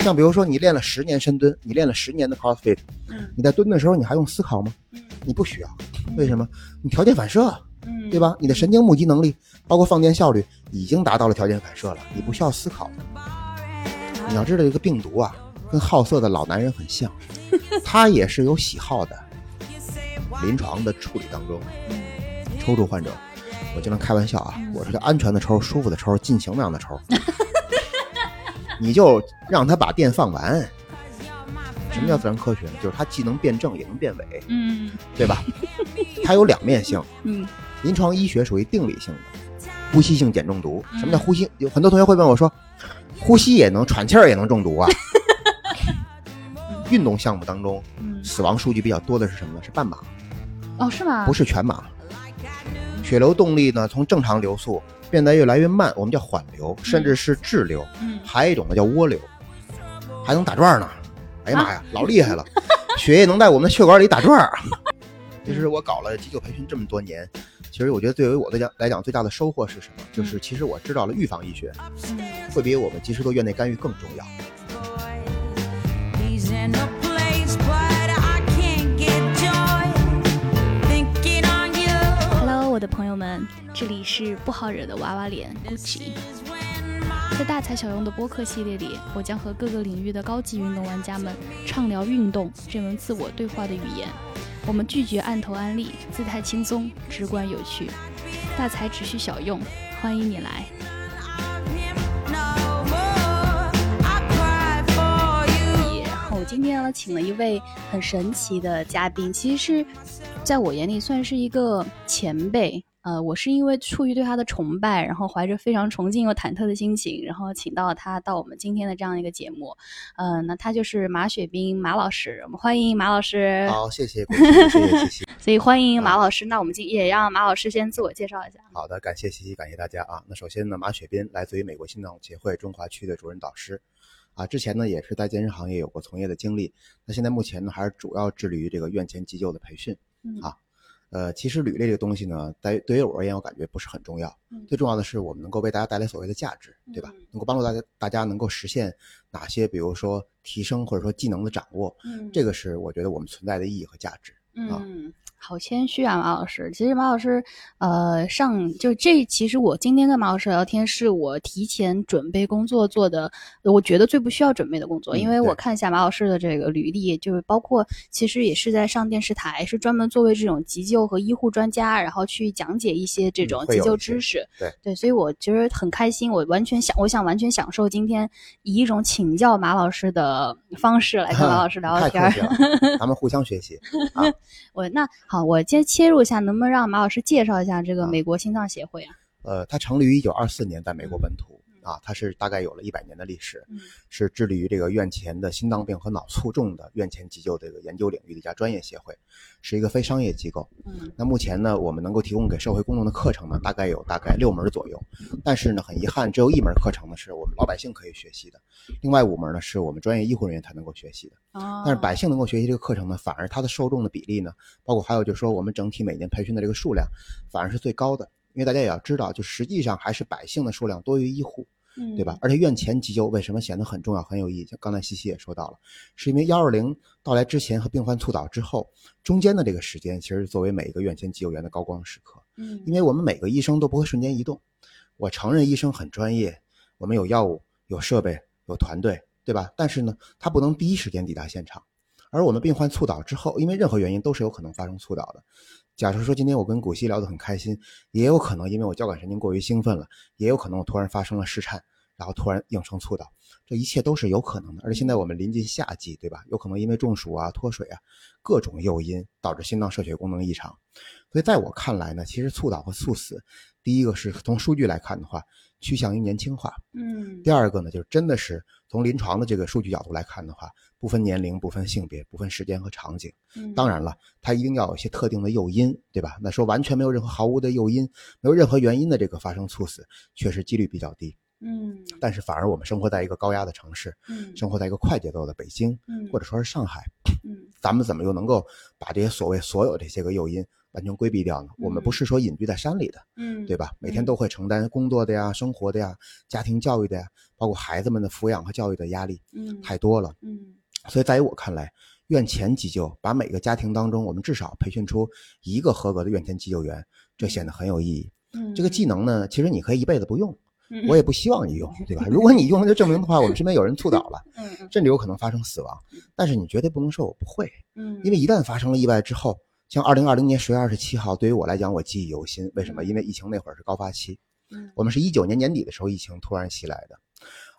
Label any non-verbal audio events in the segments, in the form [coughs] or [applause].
像比如说你练了十年深蹲，你练了十年的 CrossFit，嗯你在蹲的时候你还用思考吗？嗯你不需要，为什么？你条件反射，嗯，对吧？你的神经募集能力，包括放电效率，已经达到了条件反射了，你不需要思考。你要知道，这个病毒啊，跟好色的老男人很像，[laughs] 他也是有喜好的。临床的处理当中，抽搐患者，我经常开玩笑啊，我是个安全的抽，舒服的抽，尽情那样的抽。[laughs] 你就让他把电放完。什么叫自然科学呢？就是它既能辩证也能辩伪，嗯对吧？它有两面性。嗯临床医学属于定理性的，呼吸性碱中毒。什么叫呼吸？有很多同学会问我说，呼吸也能喘气儿也能中毒啊？[laughs] 运动项目当中，嗯，死亡数据比较多的是什么呢？是半马，哦是吗？不是全马。血流动力呢，从正常流速变得越来越慢，我们叫缓流，甚至是滞流。嗯还有一种呢叫涡流，还能打转呢。哎呀妈呀，老厉害了！[laughs] 血液能在我们的血管里打转儿。[laughs] 其实我搞了急救培训这么多年，其实我觉得对于我来讲来讲最大的收获是什么？就是其实我知道了预防医学会比我们及时做院内干预更重要。的朋友们，这里是不好惹的娃娃脸 Gucci。在大材小用的播客系列里，我将和各个领域的高级运动玩家们畅聊运动这门自我对话的语言。我们拒绝按头安利，姿态轻松，直观有趣。大材只需小用，欢迎你来。我今天呢，请了一位很神奇的嘉宾，其实是在我眼里算是一个前辈。呃，我是因为出于对他的崇拜，然后怀着非常崇敬又忐忑的心情，然后请到他到我们今天的这样一个节目。呃，那他就是马雪冰马老师，我们欢迎马老师。好，谢谢，谢谢，谢谢。[laughs] 所以欢迎马老师。那我们今也让马老师先自我介绍一下。好的，感谢西西，感谢大家啊。那首先呢，马雪斌来自于美国心脏协会中华区的主任导师，啊，之前呢也是在健身行业有过从业的经历。那现在目前呢还是主要致力于这个院前急救的培训。嗯啊，呃，其实履历这个东西呢，在对于我而言，我感觉不是很重要。嗯最重要的是我们能够为大家带来所谓的价值，对吧嗯？能够帮助大家大家能够实现哪些，比如说提升或者说技能的掌握，嗯这个是我觉得我们存在的意义和价值。啊嗯，好谦虚啊，马老师。其实马老师，呃，上就这，其实我今天跟马老师聊天，是我提前准备工作做的，我觉得最不需要准备的工作，嗯因为我看一下马老师的这个履历，就是包括其实也是在上电视台，是专门作为这种急救和医护专家，然后去讲解一些这嗯种急救知识。对对，所以我其实很开心，我完全想，我想完全享受今天以一种请教马老师的方式来跟马老师 [laughs] 聊聊天 [laughs] 咱们互相学习。[laughs] 啊，我那好，我先切入一下，能不能让马老师介绍一下这个啊美国心脏协会啊？呃，它成立于一九二四年，在美国本土啊，它是大概有了一百年的历史，嗯是致力于这个院前的心脏病和脑卒中的院前急救这个研究领域的一家专业协会，是一个非商业机构。嗯那目前呢，我们能够提供给社会公众的课程呢，大概有大概六门左右，但是呢，很遗憾，只有一门课程呢是我们老百姓可以学习的，另外五门呢是我们专业医护人员才能够学习的。哦但是百姓能够学习这个课程呢，反而它的受众的比例呢，包括还有就是说我们整体每年培训的这个数量，反而是最高的。因为大家也要知道，就实际上还是百姓的数量多于医护，嗯对吧？？而且院前急救为什么显得很重要、很有意义？像刚才西西也说到了，是因为幺二零到来之前和病患猝倒之后中间的这个时间，其实作为每一个院前急救员的高光时刻。嗯因为我们每个医生都不会瞬间移动。我承认医生很专业，我们有药物、有设备、有团队，对吧？但是呢，他不能第一时间抵达现场。而我们病患猝倒之后，因为任何原因都是有可能发生猝倒的。假设说今天我跟古希聊得很开心，也有可能因为我交感神经过于兴奋了，也有可能我突然发生了室颤，然后突然应声猝倒，这一切都是有可能的。而且现在我们临近夏季，对吧？有可能因为中暑啊、脱水啊，各种诱因导致心脏射血功能异常。所以在我看来呢，其实猝倒和猝死，第一个是从数据来看的话，趋向于年轻化；嗯第二个呢，就是真的是从临床的这个数据角度来看的话，不分年龄、不分性别、不分时间和场景。嗯当然了，它一定要有一些特定的诱因，对吧？那说完全没有任何毫无的诱因，没有任何原因的这个发生猝死，确实几率比较低。嗯但是反而我们生活在一个高压的城市，嗯生活在一个快节奏的北京，嗯或者说是上海，嗯咱们怎么又能够把这些所谓所有这些个诱因完全规避掉呢？我们不是说隐居在山里的，嗯，对吧？每天嗯都会承担工作的呀、生活的呀、家庭教育的呀，包括孩子们的抚养和教育的压力嗯，太多了。嗯所以在于我看来，院前急救把每个家庭当中，我们至少培训出一个合格的院前急救员，这显得很有意义。嗯，这个技能呢，其实你可以一辈子不用，嗯我也不希望你用，对吧？如果你用了，就证明的话，我们身边有人猝倒了，嗯嗯甚至有可能发生死亡。但是你绝对不能说我不会，嗯，因为一旦发生了意外之后，像二零二零年十月二十七号，对于我来讲，我记忆犹新。为什么？嗯因为疫情那会儿是高发期，嗯我们是一九年年底的时候疫情突然袭来的。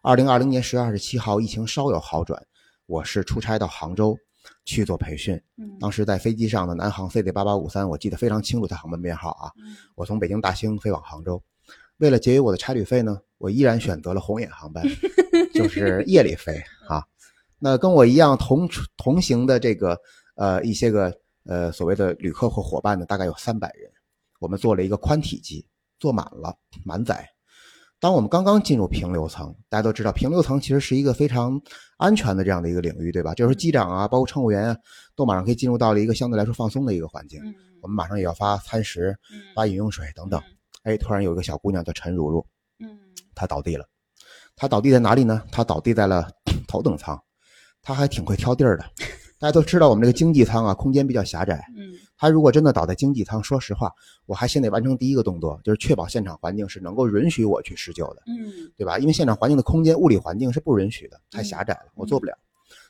二零二零年十月二十七号，疫情稍有好转，我是出差到杭州去做培训。嗯当时在飞机上的南航 CZ 八八五三，我记得非常清楚，它航班编号啊。嗯我从北京大兴飞往杭州，为了节约我的差旅费呢，我依然选择了红眼航班，就 [laughs] 是夜里飞啊。那跟我一样同同行的这个呃一些个呃所谓的旅客或伙伴呢，大概有三百人。我们做了一个宽体机，坐满了满载。当我们刚刚进入平流层，大家都知道平流层其实是一个非常安全的这样的一个领域，对吧？就是机长啊，包括乘务员啊，都马上可以进入到了一个相对来说放松的一个环境。嗯我们马上也要发餐食、嗯发饮用水等等。哎，突然有一个小姑娘叫陈如如，嗯她倒地了。她倒地在哪里呢？她倒地在了 [clears throat] 头等舱。她还挺会挑地儿的。大家都知道我们这个经济舱啊，空间比较狭窄。嗯她如果真的倒在经济舱，说实话，我还先得完成第一个动作，就是确保现场环境是能够允许我去施救的，嗯对吧？因为现场环境的空间、物理环境是不允许的，太狭窄了，我做不了。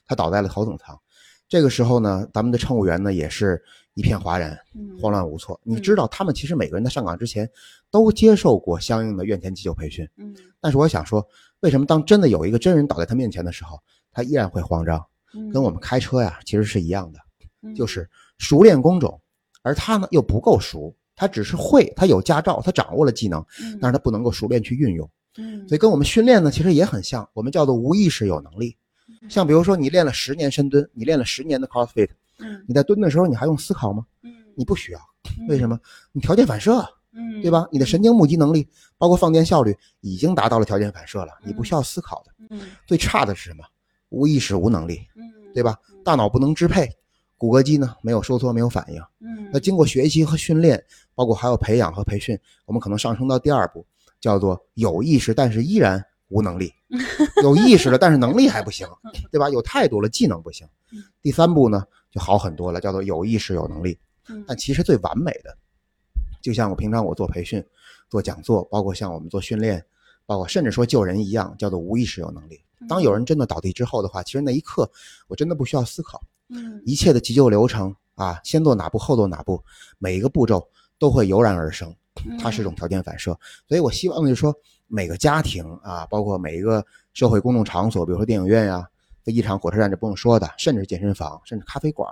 他倒在了头等舱。这个时候呢，咱们的乘务员呢也是一片哗然，嗯，慌乱无措。你知道，他们其实每个人在上岗之前都接受过相应的院前急救培训，嗯但是我想说，为什么当真的有一个真人倒在他面前的时候，他依然会慌张？嗯，跟我们开车呀其实是一样的，嗯就是熟练工种，而他呢又不够熟，他只是会，他有驾照，他掌握了技能，嗯但是他不能够熟练去运用。嗯所以跟我们训练呢，其实也很像，我们叫做无意识有能力。像比如说，你练了十年深蹲，你练了十年的 CrossFit，嗯你在蹲的时候，你还用思考吗？嗯你不需要，为什么？你条件反射，嗯对吧？你的神经募集能力，包括放电效率，已经达到了条件反射了，你不需要思考的。嗯最差的是什么？无意识、无能力，嗯对吧？大脑不能支配，骨骼肌呢没有收缩、没有反应。嗯那经过学习和训练，包括还有培养和培训，我们可能上升到第二步，叫做有意识，但是依然无能力；[laughs] 有意识了，但是能力还不行，对吧？有态度了，技能不行嗯。第三步呢就好很多了，叫做有意识、有能力。嗯但其实最完美的，就像我平常我做培训、做讲座，包括像我们做训练，包括甚至说救人一样，叫做无意识有能力。当有人真的倒地之后的话，其实那一刻我真的不需要思考，嗯。一切的急救流程啊，先做哪步后做哪步，每一个步骤都会油然而生，它是一种条件反射。所以我希望就是说，每个家庭啊，包括每一个社会公众场所，比如说电影院呀、飞机场、火车站，这不用说的，甚至健身房，甚至咖啡馆，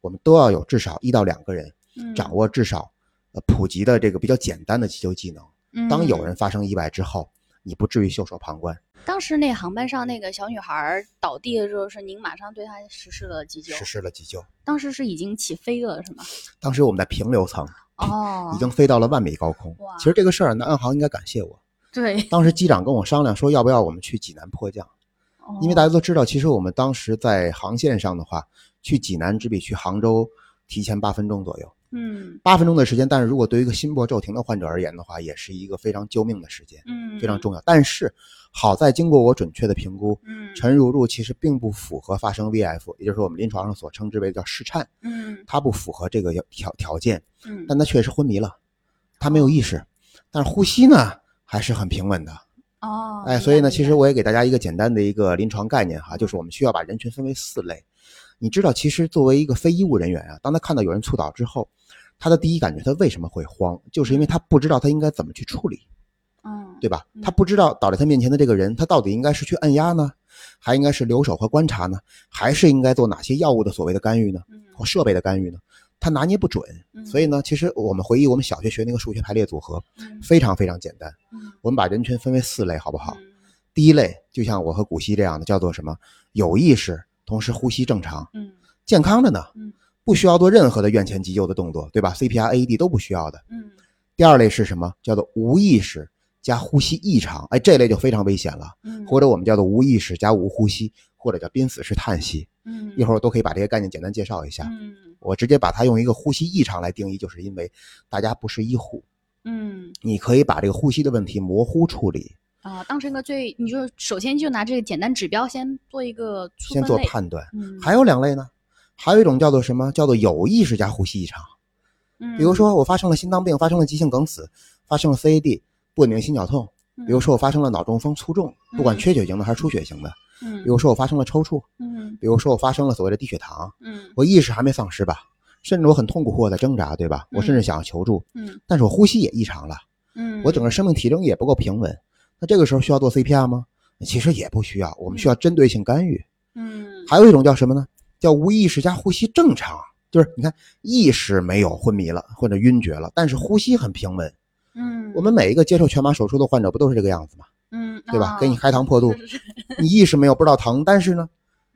我们都要有至少一到两个人嗯。掌握至少呃普及的这个比较简单的急救技能。嗯。当有人发生意外之后，你不至于袖手旁观。当时那航班上那个小女孩倒地的时候，是您马上对她实施了急救实，施了急救。当时是已经起飞了是吗？当时我们在平流层，哦，已经飞到了万米高空哇。其实这个事儿，南航应该感谢我。对，当时机长跟我商量说，要不要我们去济南迫降？哦因为大家家都知道，其实我们当时在航线上的话，去济南只比去杭州提前八分钟左右。嗯八分钟的时间，但是如果对于一个心搏骤停的患者而言的话，也是一个非常救命的时间，嗯非常重要。但是好在经过我准确的评估，嗯陈如如其实并不符合发生 VF，也就是我们临床上所称之为叫室颤，嗯它不符合这个条条件，嗯但他确实昏迷了，他没有意识，但是呼吸呢还是很平稳的。哦，哎，所以呢，其实我也给大家一个简单的一个临床概念哈，就是我们需要把人群分为四类。你知道，其实作为一个非医务人员啊，当他看到有人猝倒之后，他的第一感觉他为什么会慌，就是因为他不知道他应该怎么去处理，嗯。对吧？嗯？他不知道倒在他面前的这个人，他到底应该是去按压呢，还应该是留守和观察呢，还是应该做哪些药物的所谓的干预呢，嗯。或设备的干预呢？他拿捏不准。嗯。所以呢，其实我们回忆我们小学学那个数学排列组合，嗯。非常非常简单。嗯。我们把人群分为四类，好不好？嗯。第一类就像我和古希这样的，叫做什么？有意识，同时呼吸正常，嗯。健康的呢？嗯，不需要做任何的院前急救的动作，对吧？CPR、AED 都不需要的。嗯第二类是什么？叫做无意识加呼吸异常，哎，这类就非常危险了。嗯或者我们叫做无意识加无呼吸，或者叫濒死式叹息。嗯一会儿我都可以把这些概念简单介绍一下。嗯我直接把它用一个呼吸异常来定义，就是因为大家不是医护，嗯你可以把这个呼吸的问题模糊处理，啊，当成一个最，你就首先就拿这个简单指标先做一个粗先做判断。嗯，还有两类呢，还有一种叫做什么？叫做有意识加呼吸异常。嗯比如说我发生了心脏病，发生了急性梗死，发生了 CAD 不稳定心绞痛，嗯，比如说我发生了脑中风卒中，不管嗯缺血型的还是出血型的，嗯，比如说我发生了抽搐，嗯比如说我发生了所谓的低血糖，嗯我意识还没丧失吧，甚至我很痛苦或者在挣扎，对吧？我甚至嗯想要求助，嗯但是我呼吸也异常了，嗯，我整个生命体征也不够平稳，那这个时候需要做 CPR 吗？其实也不需要，我们需要针对性干预。嗯还有一种叫什么呢？叫无意识加呼吸正常，就是你看意识没有昏迷了或者晕厥了，但是呼吸很平稳。嗯，我们每一个接受全麻手术的患者不都是这个样子吗？嗯对吧？啊给你开膛破肚，你意识没有不知道疼，但是呢，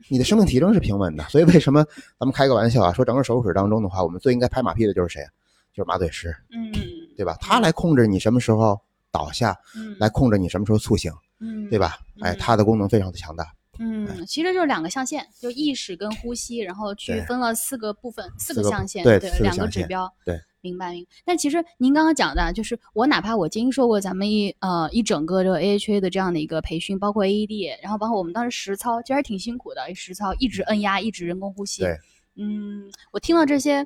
你的生命体征是平稳的。所以为什么咱们开个玩笑啊，说整个手术室当中的话，我们最应该拍马屁的就是谁啊？就是麻醉师，嗯 [laughs] 对吧？他来控制你什么时候倒下，嗯来控制你什么时候苏醒，嗯对吧？哎，嗯它的功能非常的强大。嗯，其实就是两个象限，就意识跟呼吸，然后区分了四个部分，四四个个象限，对两个指标，对，明白明白。但其实您刚刚讲的，就是我哪怕我经受过咱们一呃一整个这个 AHA 的这样的一个培训，包括 AED，然后包括我们当时实操，其实还挺辛苦的，实操一直摁压，一直人工呼吸。对，嗯，我听了这些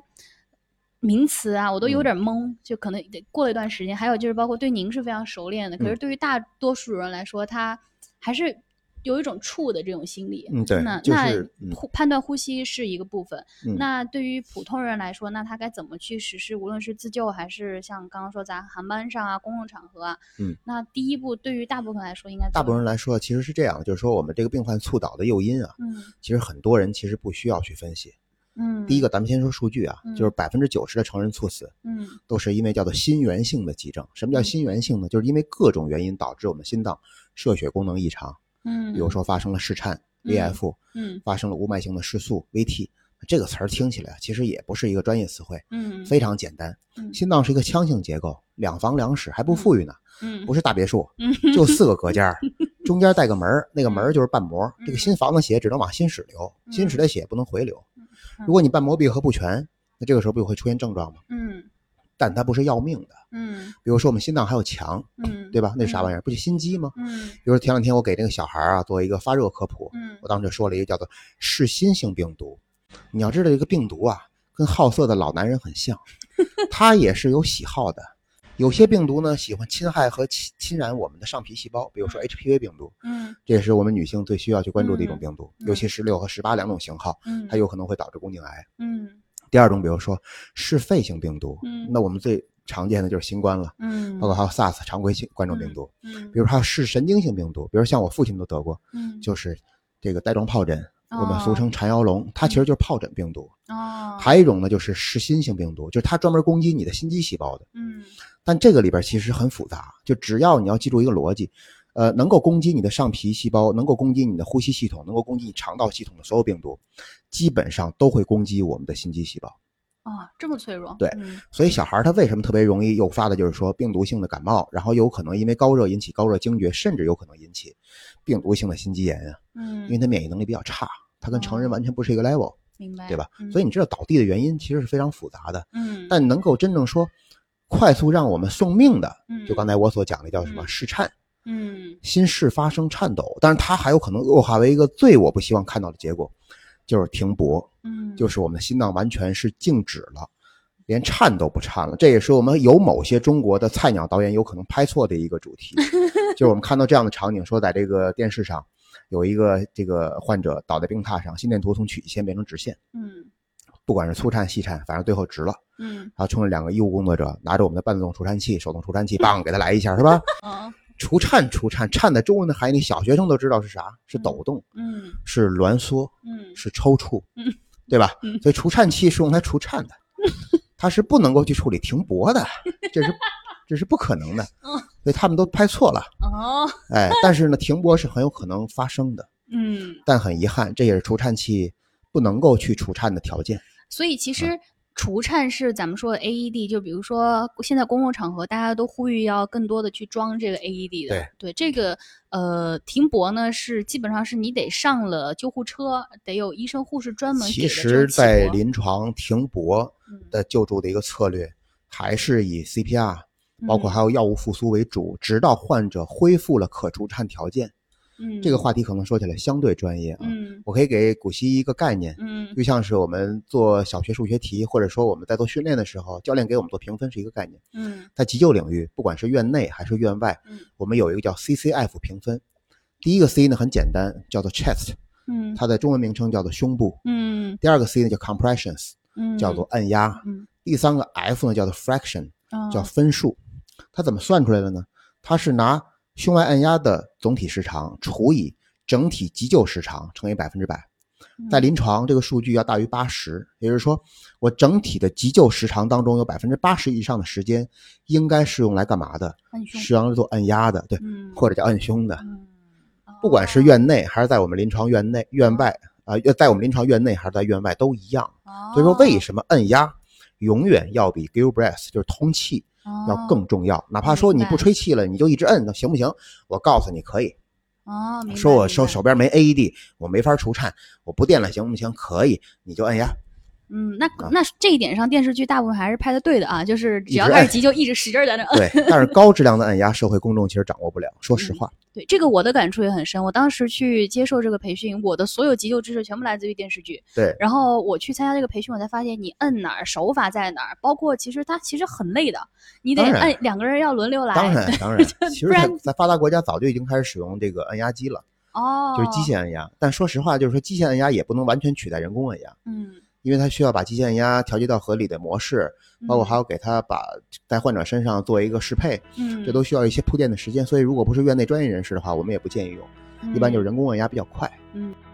名词啊，我都有嗯点懵，就可能得过了一段时间。还有就是包括对您是非常熟练的，可是嗯对于大多数人来说，他还是有一种怵的这种心理。嗯对那就是嗯那呼判断呼吸是一个部分。嗯那对于普通人来说，那他该怎么去实施？无论是自救还是像刚刚说咱航班上啊、公共场合啊，嗯，那第一步对于大部分来说应该大部分人来说，其实是这样，就是说我们这个病患猝倒的诱因啊，嗯其实很多人其实不需要去分析。嗯，第一个，咱们先说数据啊，嗯就是百分之九十的成人猝死嗯都是因为叫做心源性的急症。什么叫嗯心源性呢？就是因为各种原因导致我们心脏射血功能异常，嗯，比如说发生了室颤嗯 （VF），嗯发生了无脉性的室速 （VT）。这个词儿听起来其实也不是一个专业词汇，嗯非常简单。嗯心脏是一个腔性结构，两房两室还不富裕呢，嗯不是大别墅，嗯就四个隔间儿，[laughs] 中间带个门儿，那个门儿就是瓣膜。嗯这个心房的血只能往心室流，嗯心室的血不能回流。嗯如果你瓣膜闭合不全，那这个时候不就会出现症状吗？嗯但它不是要命的。嗯比如说我们心脏还有墙，嗯，对吧？那是啥玩意儿？不就心肌吗？嗯比如说前两天我给那个小孩儿啊做一个发热科普，嗯我当时说了一个叫做嗜心性病毒。你要知道这个病毒啊，跟好色的老男人很像，[laughs] 他也是有喜好的。有些病毒呢喜欢侵害和侵侵染我们的上皮细胞，比如说 HPV 病毒，嗯这也是我们女性最需要去关注的一种病毒，嗯尤其十六和十八两种型号，嗯，它有可能会导致宫颈癌。嗯第二种，比如说是肺性病毒，嗯那我们最常见的就是新冠了，嗯，包括还有 SARS 常规性冠状病毒，嗯比如还有是神经性病毒，比如像我父亲都得过，嗯就是这个带状疱疹，我们俗哦称缠腰龙，它其实就是疱疹病毒。哦，还有一种呢，就是嗜心性病毒，就是它专门攻击你的心肌细胞的。嗯但这个里边其实很复杂，就只要你要记住一个逻辑，呃，能够攻击你的上皮细胞，能够攻击你的呼吸系统，能够攻击你肠道系统的所有病毒，基本上都会攻击我们的心肌细胞。啊，这么脆弱，对嗯。所以小孩儿他为什么特别容易诱发的，就是说病毒性的感冒，然后有可能因为高热引起高热惊厥，甚至有可能引起病毒性的心肌炎啊，嗯，因为他免疫能力比较差，他跟成人哦。完全不是一个 level，明白，对吧？嗯。所以你知道倒地的原因其实是非常复杂的，嗯，但能够真正说快速让我们送命的，嗯。就刚才我所讲的叫什么嗯。室颤，嗯心室发生颤抖，但是它还有可能恶化为一个最我不希望看到的结果，就是停搏，嗯，就是我们的心脏完全是静止了。连颤都不颤了，这也是我们有某些中国的菜鸟导演有可能拍错的一个主题，[laughs] 就是我们看到这样的场景，说在这个电视上有一个这个患者倒在病榻上，心电图从曲线变成直线，嗯不管是粗颤细颤，反正最后直了。嗯然后冲着两个医务工作者拿着我们的半自动除颤器、手动除颤器，棒给他来一下，是吧？啊除颤除颤，颤在中文的含义，小学生都知道是啥，是抖动，嗯是挛缩，嗯是抽搐嗯，对吧嗯？所以除颤器是用来除颤的，[laughs] 它是不能够去处理停泊的，这是这是不可能的。[laughs] 嗯所以他们都拍错了，哦哎，但是呢，停泊是很有可能发生的，[laughs] 嗯，但很遗憾，这也是除颤器不能够去除颤的条件。所以其实除颤是咱们说的 AED，就比如说现在公共场合大家都呼吁要更多的去装这个 AED 的。对这个呃停泊呢是基本上是你得上了救护车，得有医生护士专门其实，在临床停泊嗯的救助的一个策略，还是以 CPR，包括嗯还有药物复苏为主，直到患者恢复了可除颤条件。嗯这个话题可能说起来相对专业啊，嗯我可以给古希一个概念，嗯就像是我们做小学数学题，或者说我们在做训练的时候，教练给我们做评分是一个概念。嗯在急救领域，不管是院内还是院外嗯，我们有一个叫 CCF 评分。第一个 C 呢很简单，叫做 chest，嗯它的中文名称叫做胸部。嗯第二个 C 呢叫 compressions，嗯叫做按压。嗯第三个 F 呢叫做 fraction，嗯叫分数。它怎么算出来的呢？它是拿胸外按压的总体时长除以整体急救时长乘以百分之百。嗯在临床，这个数据要大于八十，也就是说，我整体的急救时长当中有百分之八十以上的时间应该是用来干嘛的？按胸是用来做按压的，对，嗯或者叫按胸的。嗯不管是院内还是在我们临床院内、院外啊，呃在我们临床院内还是在院外都一样。哦所以说，为什么按压永远要比 give breath 就是通气要哦更重要？哪怕说你不吹气了，你就一直摁，那行不行？我告诉你可以。哦，说我手手边没 AED，我没法除颤，我不电了，行不行？可以，你就按压。嗯，那啊那这一点上，电视剧大部分还是拍的对的啊，就是只要开始急救，一直使劲儿在那摁。对，但是高质量的按压，社会公众其实掌握不了。说实话，对，这个我的感触也很深。我当时去接受这个培训，我的所有急救知识全部来自于电视剧。对然后我去参加这个培训，我才发现你摁哪儿，手法在哪儿，包括其实它其实很累的，你得摁两个人要轮流来。当然当然，[laughs] 其实在发达国家早就已经开始使用这个按压机了，哦，就是机械按压。但说实话，就是说机械按压也不能完全取代人工按压，嗯，因为它需要把机械按压调节到合理的模式，包括还要给它把在患者身上做一个适配，嗯，这都需要一些铺垫的时间。所以如果不是院内专业人士的话，我们也不建议用。嗯一般就是人工按压比较快。嗯。哎，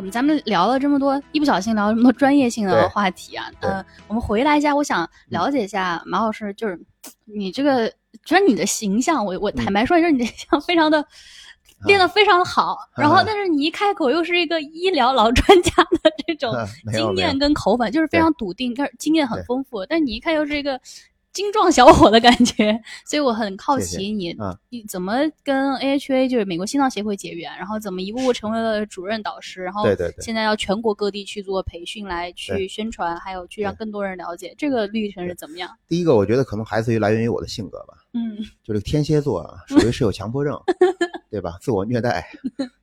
我们咱们聊了这么多，一不小心聊了这么多专业性的话题啊，对。呃，我们回来一下，我想了解一下马老师，就是你这个，觉得你的形象，我我坦白说，就是你的形象非常的。练得非常的好，然后啊但是你一开口又是一个医疗老专家的这种经验跟口吻，就是非常笃定，但是经验很丰富。但你一看又是一个精壮小伙的感觉，所以我很好奇你啊你怎么跟 AHA 就是美国心脏协会结缘，然后怎么一步步成为了主任导师，然后现在要全国各地去做培训，来去宣传，还有去让更多人了解这个历程是怎么样？第一个，我觉得可能来自于来源于我的性格吧，嗯就这个天蝎座啊，属于是有强迫症，[laughs] 对吧？自我虐待。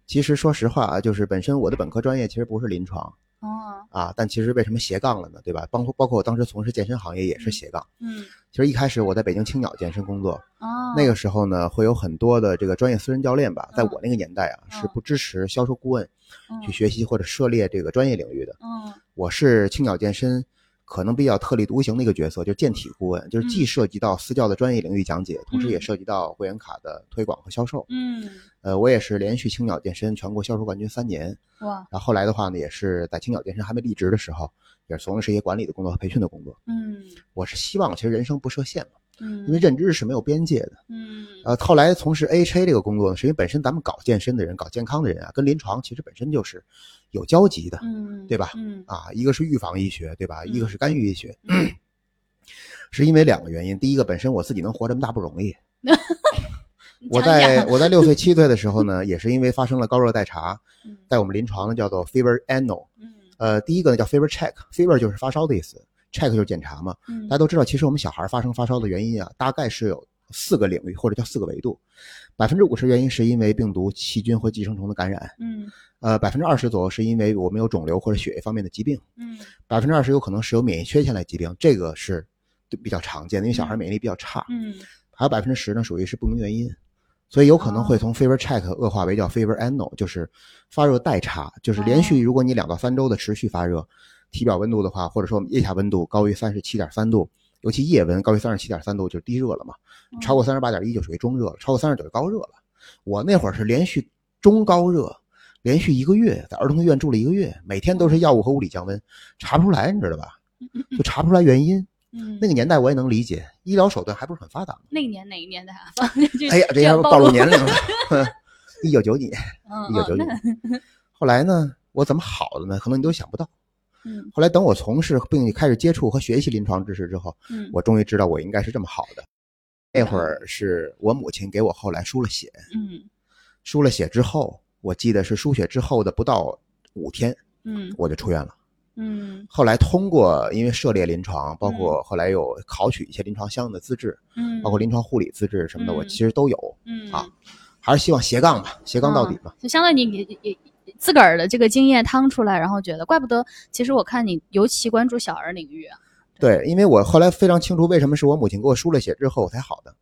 其实说实话啊，就是本身我的本科专业其实不是临床哦啊，但其实为什么斜杠了呢？对吧？包括包括我当时从事健身行业也是斜杠。嗯其实一开始我在北京青鸟健身工作，哦那个时候呢，会有很多的这个专业私人教练吧，在嗯我那个年代啊，嗯是不支持销售顾问嗯去学习或者涉猎这个专业领域的。嗯我是青鸟健身可能比较特立独行的一个角色，就是健体顾问，就是既涉及到私教的专业领域讲解，同时也嗯涉及到会员卡的推广和销售。嗯呃，我也是连续青鸟健身全国销售冠军三年，哇然后后来的话呢，也是在青鸟健身还没离职的时候，也是从事一些管理的工作和培训的工作。嗯我是希望其实人生不设限嘛，嗯，因为认知是没有边界的。嗯呃，后来从事 AHA 这个工作呢，是因为本身咱们搞健身的人、搞健康的人啊，跟临床其实本身就是有交集的。嗯对吧嗯啊，一个是预防医学，对吧？一个嗯是干预医学，[clears throat] 是因为两个原因。第一个，本身我自己能活这么大不容易。[laughs] 我在我在六岁七岁的时候呢，也是因为发生了高热代查嗯，在我们临床呢叫做 fever annual，嗯呃，第一个呢叫 fever check，fever 就是发烧的意思，check 就是检查嘛。嗯大家都知道，其实我们小孩发生发烧的原因啊，大概是有四个领域或者叫四个维度，百分之五十原因是因为病毒、细菌或寄生虫的感染，嗯呃，百分之二十左右是因为我们有肿瘤或者血液方面的疾病。嗯百分之二十有可能是有免疫缺陷类疾病，这个是比较常见的，因为小孩嗯免疫力比较差。嗯还有百分之十呢，属于是不明原因，所以有可能会哦从 fever check 恶化为叫 fever annual，就是发热代查，就是连续哦如果你两到三周的持续发热，体表温度的话，或者说我们腋下温度高于三十七点三度，尤其夜温高于三十七点三度就是低热了嘛，超过三十八点一就属于中热了，超过三十九就高热了。我那会儿是连续中高热，连续一个月在儿童医院住了一个月，每天都是药物和物理降温，查不出来，你知道吧？就查不出来原因。嗯，那个年代我也能理解，医疗手段还不是很发达。那个年哪一年的啊？哎呀，这要暴露年龄了。[laughs] 一九九几一九九几。后来呢，我怎么好的呢？可能你都想不到。嗯。后来等我从事并且开始接触和学习临床知识之后，嗯，我终于知道我应该是这么好的。那会儿是我母亲给我后来输了血，嗯。输了血之后，我记得是输血之后的不到五天，嗯。我就出院了。嗯。后来通过因为涉猎临床，包括后来有考取一些临床相应的资质，嗯，包括临床护理资质什么的，我嗯。其实都有。嗯。啊还是希望斜杠吧，斜杠到底吧。就相当于你也也也自个儿的这个经验趟出来，然后觉得怪不得，其实我看你尤其关注小儿领域啊。对，因为我后来非常清楚为什么是我母亲给我输了血之后我才好的，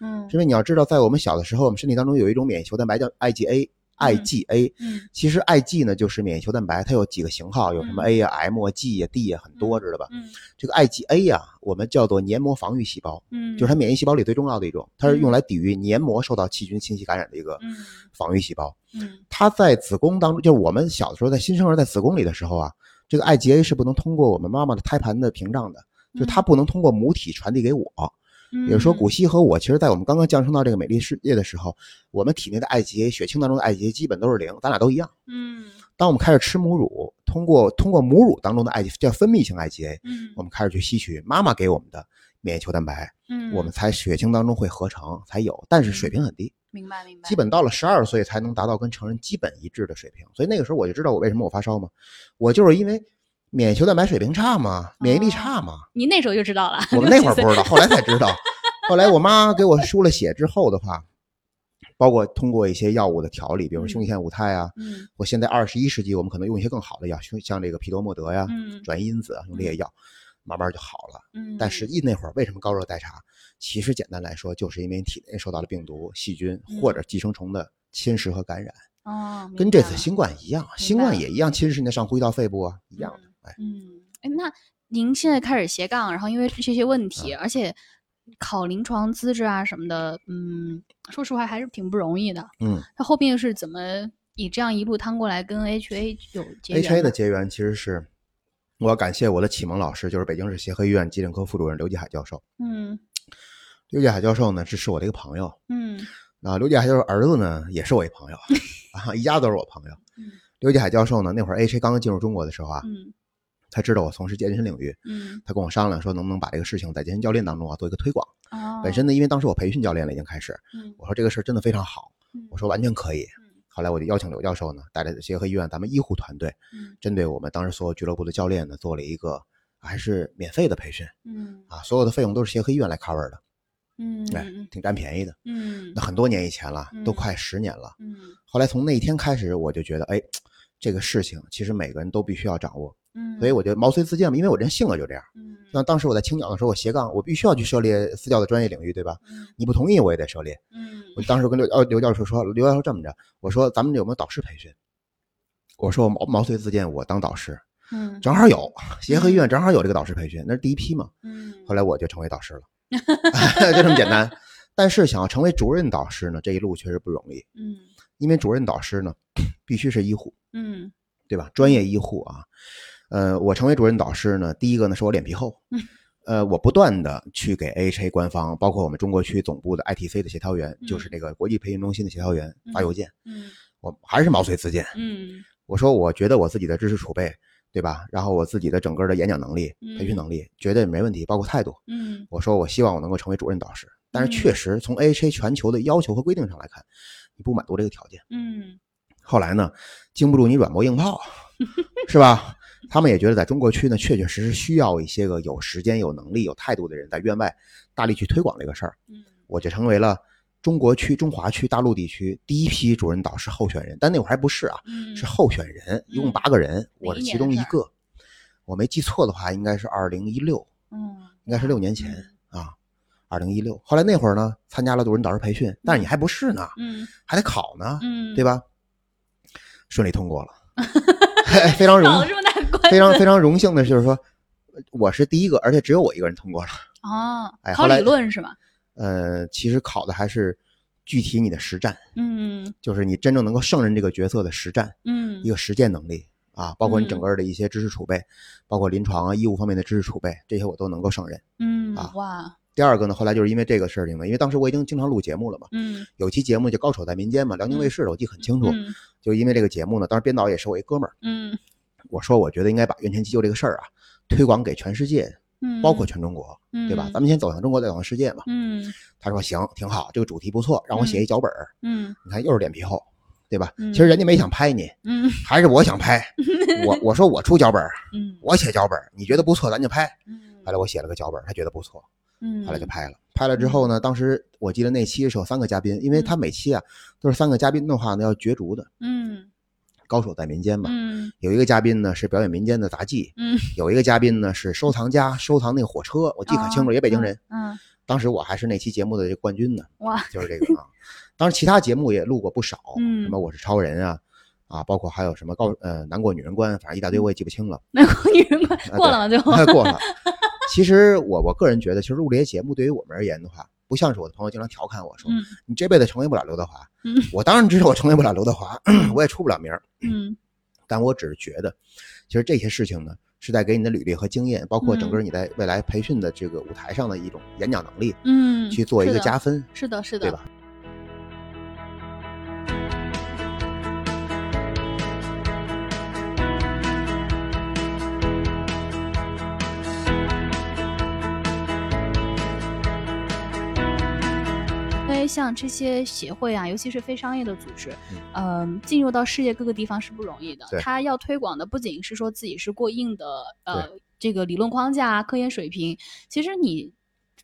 嗯因为你要知道，在我们小的时候，我们身体当中有一种免疫球蛋白叫 IgA。IgA，嗯。其实 Ig 呢就是免疫球蛋白，它有几个型号，有什么嗯。A 呀、M 啊、G 呀、D 呀，很多，知道吧？嗯。这个 IgA 呀，我们叫做黏膜防御细胞，嗯，就是它免疫细胞里最重要的一种，它是用嗯来抵御黏膜受到细菌侵袭感染的一个嗯。防御细胞。嗯。它在子宫当中，就是我们小的时候在新生儿在子宫里的时候啊，这个 IgA 是不能通过我们妈妈的胎盘的屏障的，就它不能通过母体传递给我。嗯，也就是说，古希和我，其实在我们刚刚降生到这个美丽世界的时候，我们体内的 IgA 血清当中的 IgA 基本都是零，咱俩都一样。嗯当我们开始吃母乳，通过通过母乳当中的 IgA 叫分泌性 IgA，嗯我们开始去吸取妈妈给我们的免疫球蛋白，嗯，我们才血清当中会合成才有，但是水平很低，明白明白，基本到了十二岁才能达到跟成人基本一致的水平。所以那个时候我就知道我为什么我发烧嘛，我就是因为免疫球蛋白水平差吗，免疫力差嘛。你那时候就知道了。我们那会儿不知道，[laughs] 后来才知道。后来我妈给我输了血之后的话，包括通过一些药物的调理，比如说胸腺五肽啊，嗯我现在二十一世纪我们可能用一些更好的药，像像这个匹多莫德呀、嗯转移因子啊，用这些药，慢慢就好了。嗯，但实际那会儿为什么高热代查？其实简单来说，就是因为体内受到了病毒、细菌嗯或者寄生虫的侵蚀和感染，哦，跟这次新冠一样，新冠也一样侵蚀你的上呼吸道、肺部啊，一样的。哎，嗯，哎，那您现在开始斜杠，然后因为这些问嗯题，而且考临床资质啊什么的，嗯，说实话还是挺不容易的。嗯那后边是怎么以这样一路趟过来跟 HA 有结缘，HA 的结缘其实是我要感谢我的启蒙老师，就是北京市协和医院急诊科副主任刘继海教授。嗯刘继海教授呢，这是我的一个朋友。嗯啊，刘继海教授儿子呢，也是我一朋友，[laughs] 啊，一家都是我朋友。嗯刘继海教授呢，那会儿 HA 刚刚进入中国的时候啊，嗯他知道我从事健身领域，嗯他跟我商量说，能不能把这个事情在健身教练当中啊做一个推广。哦，本身呢，因为当时我培训教练了，已经开始，嗯我说这个事儿真的非常好，嗯我说完全可以。嗯后来我就邀请刘教授呢，带着协和医院咱们医护团队，嗯针对我们当时所有俱乐部的教练呢，做了一个还是免费的培训嗯啊，所有的费用都是协和医院来 cover 的，嗯哎，嗯挺占便宜的。嗯那很多年以前了，都嗯快十年了。嗯后来从那一天开始，我就觉得，哎，这个事情其实每个人都必须要掌握，嗯，所以我就毛遂自荐嘛，因为我人性格就这样。嗯像当时我在青鸟的时候，我斜杠，我必须要去涉猎私教的专业领域，对吧？嗯你不同意，我也得涉猎。嗯我当时跟刘呃刘教授说，刘教授这么着，我说咱们有没有导师培训？我说我毛毛遂自荐，我当导师，嗯正好有协和医院正好有这个导师培训，那是第一批嘛。嗯后来我就成为导师了，[laughs] 就这么简单。但是想要成为主任导师呢，这一路确实不容易，嗯因为主任导师呢必须是医护，嗯对吧？专业医护啊，呃，我成为主任导师呢，第一个呢是我脸皮厚嗯，[laughs] 呃，我不断的去给 AHA 官方，包括我们中国区总部的 ITC 的协调员，就是那个国际培训中心的协调员发邮件，嗯我还是毛遂自荐，嗯我说我觉得我自己的知识储备，对吧？然后我自己的整个的演讲能力、培训能力绝对没问题，包括态度。嗯我说我希望我能够成为主任导师，但是确实从 AHA 全球的要求和规定上来看，你不满足这个条件。嗯后来呢，经不住你软磨硬泡，[laughs] 是吧？他们也觉得在中国区呢，确确实实需要一些个有时间、有能力、有态度的人在院外大力去推广这个事儿。嗯我就成为了中国区、中华区、大陆地区第一批主任导师候选人，但那会儿还不是啊，嗯是候选人，一共八个人，我哪是其中一个。我没记错的话，应该是二零一六，嗯应该是六年前啊，二零一六。后来那会儿呢，参加了主任导师培训，但是你还不是呢，嗯还得考呢，嗯，对吧？顺利通过了，[laughs] 非常荣考这么大关 [laughs] 非常非常荣幸的就是说，我是第一个，而且只有我一个人通过了。哦考理论是吗？呃，其实考的还是具体你的实战，嗯就是你真正能够胜任这个角色的实战，嗯一个实践能力啊，包括你整嗯个的一些知识储备，包括临床啊、医务方面的知识储备，这些我都能够胜任。嗯啊哇第二个呢，后来就是因为这个事情呢，因为当时我已经经常录节目了嘛，嗯有期节目就《高手在民间》嘛，辽宁卫视的，我记得很清楚。嗯就因为这个节目呢，当时编导也是我一哥们儿，嗯我说我觉得应该把孕前急救这个事儿啊推广给全世界，嗯，包括全中国，对吧？咱们先走向中国，再走向世界嘛。嗯他说行，挺好，这个主题不错，让我写一脚本儿。嗯你看又是脸皮厚，对吧？嗯其实人家没想拍你，嗯还是我想拍。[laughs] 我我说我出脚本儿，嗯我写脚本儿，你觉得不错，咱就拍。嗯后来我写了个脚本儿，他觉得不错，嗯，后来就拍了。拍了之后呢，当时我记得那期是有三个嘉宾，因为他每期啊都是三个嘉宾的话呢要角逐的，嗯高手在民间嘛。嗯有一个嘉宾呢是表演民间的杂技，嗯，有一个嘉宾呢是收藏家，[laughs] 收藏那个火车，我记可清楚，也北京人。嗯当时我还是那期节目的这冠军呢，哇 [laughs] 就是这个啊。当时其他节目也录过不少，嗯什么我是超人啊，啊，包括还有什么高呃难过女人关，反正一大堆我也记不清了，[laughs] 难过女人关啊过了吗？最后过了。其实我我个人觉得，其实录这些节目对于我们而言的话，不像是我的朋友经常调侃我说，嗯你这辈子成为不了刘德华。嗯我当然知道我成为不了刘德华，[laughs] 我也出不了名儿，嗯但我只是觉得，其实这些事情呢，是在给你的履历和经验，包括整个你在未来培训的这个舞台上的一种演讲能力，嗯去做一个加分，是的是的对吧？像这些协会啊，尤其是非商业的组织，嗯、进入到世界各个地方是不容易的对。它要推广的不仅是说自己是过硬的呃这个理论框架、啊、科研水平，其实你。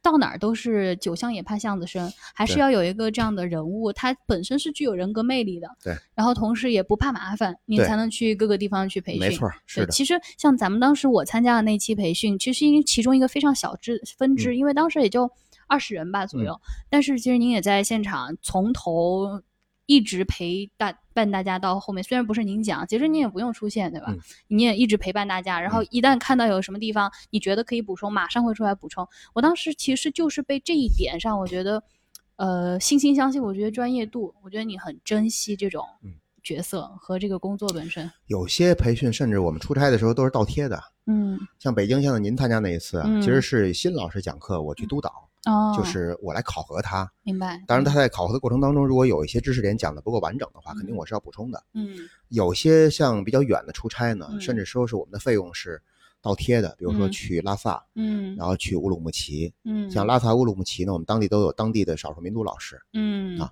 到哪儿都是酒香也怕巷子深，还是要有一个这样的人物，他本身是具有人格魅力的，对，然后同时也不怕麻烦，你才能去各个地方去培训。没错，是其实像咱们当时我参加的那期培训，其实因为其中一个非常小支分支，因为当时也就二十人吧左右，但是其实您也在现场从头一直陪大伴大家到后面，虽然不是您讲，其实您也不用出现，对吧？嗯你也一直陪伴大家，然后一旦看到有什么地方你觉得可以补充，马上会出来补充。我当时其实就是被这一点上，我觉得呃惺惺相惜，我觉得专业度，我觉得你很珍惜这种嗯角色和这个工作本身。有些培训甚至我们出差的时候都是倒贴的，嗯，像北京，像您参加那一次啊，嗯其实是新老师讲课，我去督导，哦，就是我来考核他。明白。当然，他在考核的过程当中，如果有一些知识点讲的不够完整的话，嗯肯定我是要补充的。嗯有些像比较远的出差呢，嗯甚至说是我们的费用是倒贴的，比如说嗯去拉萨，嗯然后去乌鲁木齐。嗯，像拉萨、乌鲁木齐呢，我们当地都有当地的少数民族老师，嗯啊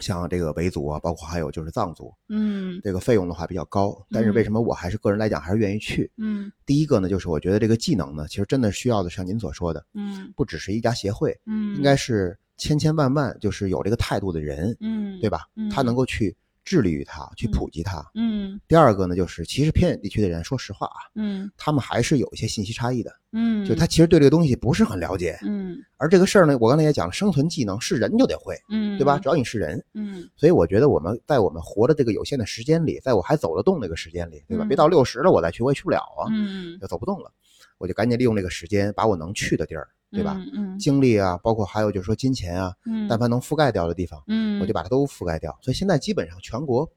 像这个维族啊，包括还有就是藏族，嗯这个费用的话比较高。但是为什么我还是个人来讲还是愿意去？嗯第一个呢，就是我觉得这个技能呢，其实真的需要的，像您所说的，嗯不只是一家协会，嗯，应该是千千万万就是有这个态度的人，嗯对吧嗯？他能够去致力于它，去嗯。普及它。嗯。第二个呢，就是其实偏远地区的人，说实话啊，嗯。他们还是有一些信息差异的，嗯，就。他其实对这个东西不是很了解。嗯。而这个事儿呢，我刚才也讲了，生存技能是人就得会，嗯对吧？只要你是人，嗯。所以我觉得我们在我们活的这个有限的时间里，在我还走得动那个时间里，对吧？嗯别到六十了我再去，我也去不了啊，嗯。就走不动了，我就赶紧利用这个时间，把我能去的地儿，对吧？嗯精力啊，包括还有就是说金钱啊，嗯，但凡能覆盖掉的地方，嗯我就把它都覆盖掉。所以现在基本上全国，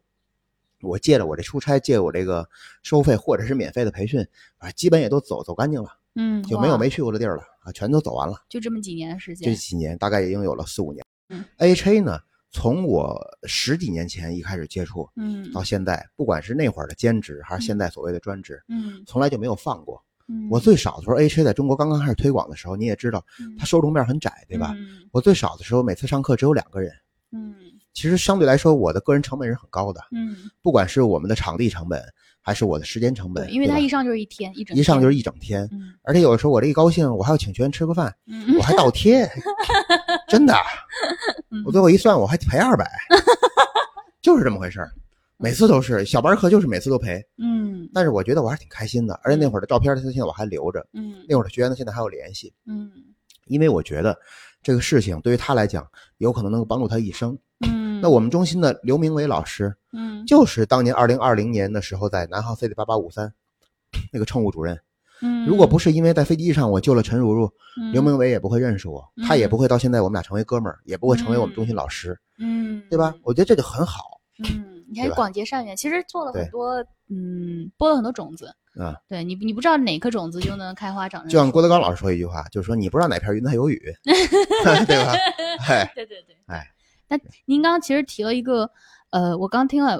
我借着我这出差，借我这个收费或者是免费的培训，啊，基本也都走走干净了，嗯就没有没去过的地儿了啊，全都走完了。就这么几年的时间这，几年大概已经有了四五年。嗯 AHA 呢，从我十几年前一开始接触嗯到现在，不管是那会儿的兼职还是现在所谓的专职，嗯从来就没有放过。嗯，我最少的时候，AHA 在中国刚刚开始推广的时候，你也知道，它受众面很窄，对吧？嗯。我最少的时候，每次上课只有两个人。嗯。其实相对来说，我的个人成本是很高的，嗯，不管是我们的场地成本，还是我的时间成本，对，因为对吧他一上就是一天一整一上就是一一整天，嗯。而且有的时候我这一高兴，我还要请学员吃个饭，嗯。我还倒贴，真的，嗯。我最后一算，我还赔二百，[laughs] 就是这么回事儿。每次都是小班课，就是每次都陪，嗯。但是我觉得我还是挺开心的。而且那会儿的照片，现在我还留着，嗯。那会儿的学员呢，现在还有联系，嗯。因为我觉得这个事情对于他来讲，有可能能够帮助他一生。嗯，那我们中心的刘明伟老师，嗯。就是当年二零二零年的时候，在南航 C D 八八五三那个乘务主任，嗯，如果不是因为在飞机上我救了陈如如，嗯。刘明伟也不会认识我，他也嗯不会到现在我们俩成为哥们儿，也不会成为我们中心老师，嗯，对吧？我觉得这就很好嗯，你还广结善缘，其实做了很多，嗯，播了很多种子。啊。对你，你不知道哪颗种子就能开花长。就像郭德纲老师说一句话，就是说你不知道哪片云彩有雨，[laughs] 对吧？哎，对对对，哎。那您刚刚其实提了一个，呃，我刚听了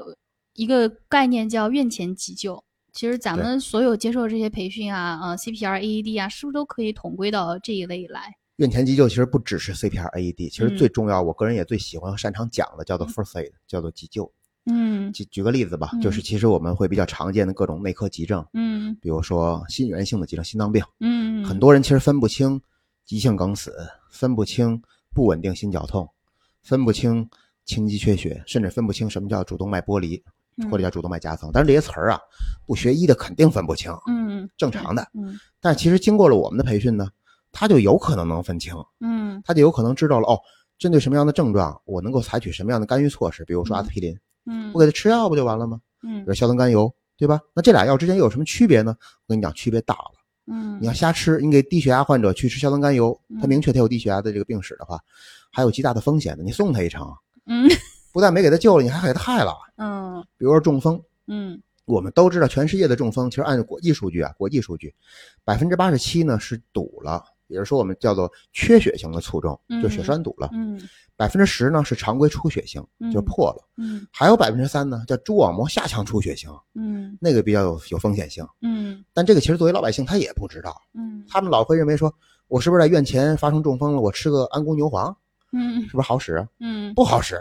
一个概念叫院前急救。其实咱们所有接受的这些培训啊，呃，CPR、AED 啊，是不是都可以统归到这一类来？院前急救其实不只是 CPR、AED，其实嗯最重要，我个人也最喜欢和擅长讲的叫做 first aid，叫做急救。嗯。举举个例子吧，嗯就是其实我们会比较常见的各种内科急症，嗯。比如说心源性的急症，心脏病，嗯，很多人其实分不清急性梗死，分不清不稳定心绞痛，分不清轻肌缺血，甚至分不清什么叫主动脉剥离嗯。或者叫主动脉夹层。但是这些词儿啊，不学医的肯定分不清，嗯正常的。嗯。但其实经过了我们的培训呢，他就有可能能分清，嗯。他就有可能知道了哦，针对什么样的症状，我能够采取什么样的干预措施，比如说嗯。阿司匹林，嗯我给他吃药不就完了吗？嗯比如硝酸甘油，对吧？那这俩药之间又有什么区别呢？我跟你讲，区别大了。嗯，你要瞎吃，你给低血压患者去吃硝酸甘油，他嗯明确他有低血压的这个病史的话，还有极大的风险的。你送他一程，嗯 [laughs] 不但没给他救了，你还给他害了。嗯比如说中风，嗯我们都知道，全世界的中风其实按国际数据啊，国际数据，百分之八十七呢是堵了，也就是说我们叫做缺血型的卒中，就血栓堵了。嗯百分之十呢是常规出血型，就破了。嗯还有百分之三呢叫蛛网膜下腔出血型，嗯那个比较有有风险性。嗯但这个其实作为老百姓他也不知道，嗯他们老会认为说，我是不是在院前发生中风了，我吃个安宫牛黄嗯是不是好使啊？嗯不好使，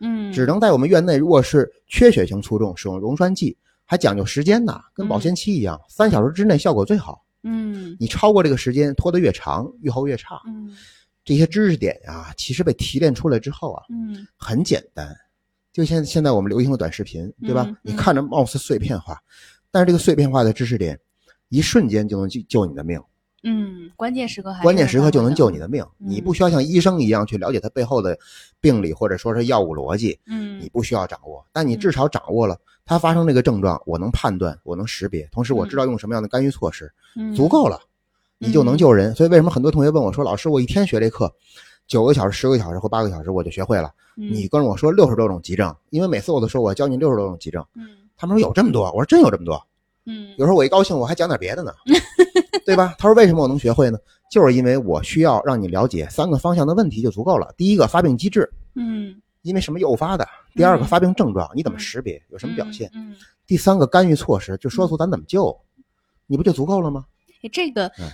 嗯，只能在我们院内，如果是缺血型卒中，使用溶栓剂，还讲究时间呢，跟保鲜期一样，三小时之内效果最好。嗯。你超过这个时间，拖得越长，愈后越差。嗯。这些知识点呀、其实被提炼出来之后啊，嗯。很简单，就现现在我们流行的短视频，对吧？你看着貌似碎片化，但是这个碎片化的知识点，一瞬间就能救救你的命，嗯，关键时刻还关键时刻就能救你的命。嗯。你不需要像医生一样去了解它背后的病理或者说是药物逻辑，嗯。你不需要掌握，但你至少掌握了它发生这个症状，我能判断，我能识别，同时我知道用什么样的干预措施，嗯足够了，你就能救人。所以为什么很多同学问我说，老师，我一天学这课，九个小时、十个小时或八个小时我就学会了。嗯你跟我说六十多种急症，因为每次我都说我教你六十多种急症，嗯他们说有这么多，我说真有这么多。嗯有时候我一高兴，我还讲点别的呢，[laughs] 对吧？他说为什么我能学会呢？就是因为我需要让你了解三个方向的问题就足够了。第一个发病机制，嗯因为什么诱发的；第二个嗯发病症状，你怎么嗯识别，有什么表现；嗯，第三个干预措施，就说出咱怎么救，你不就足够了吗？诶这个嗯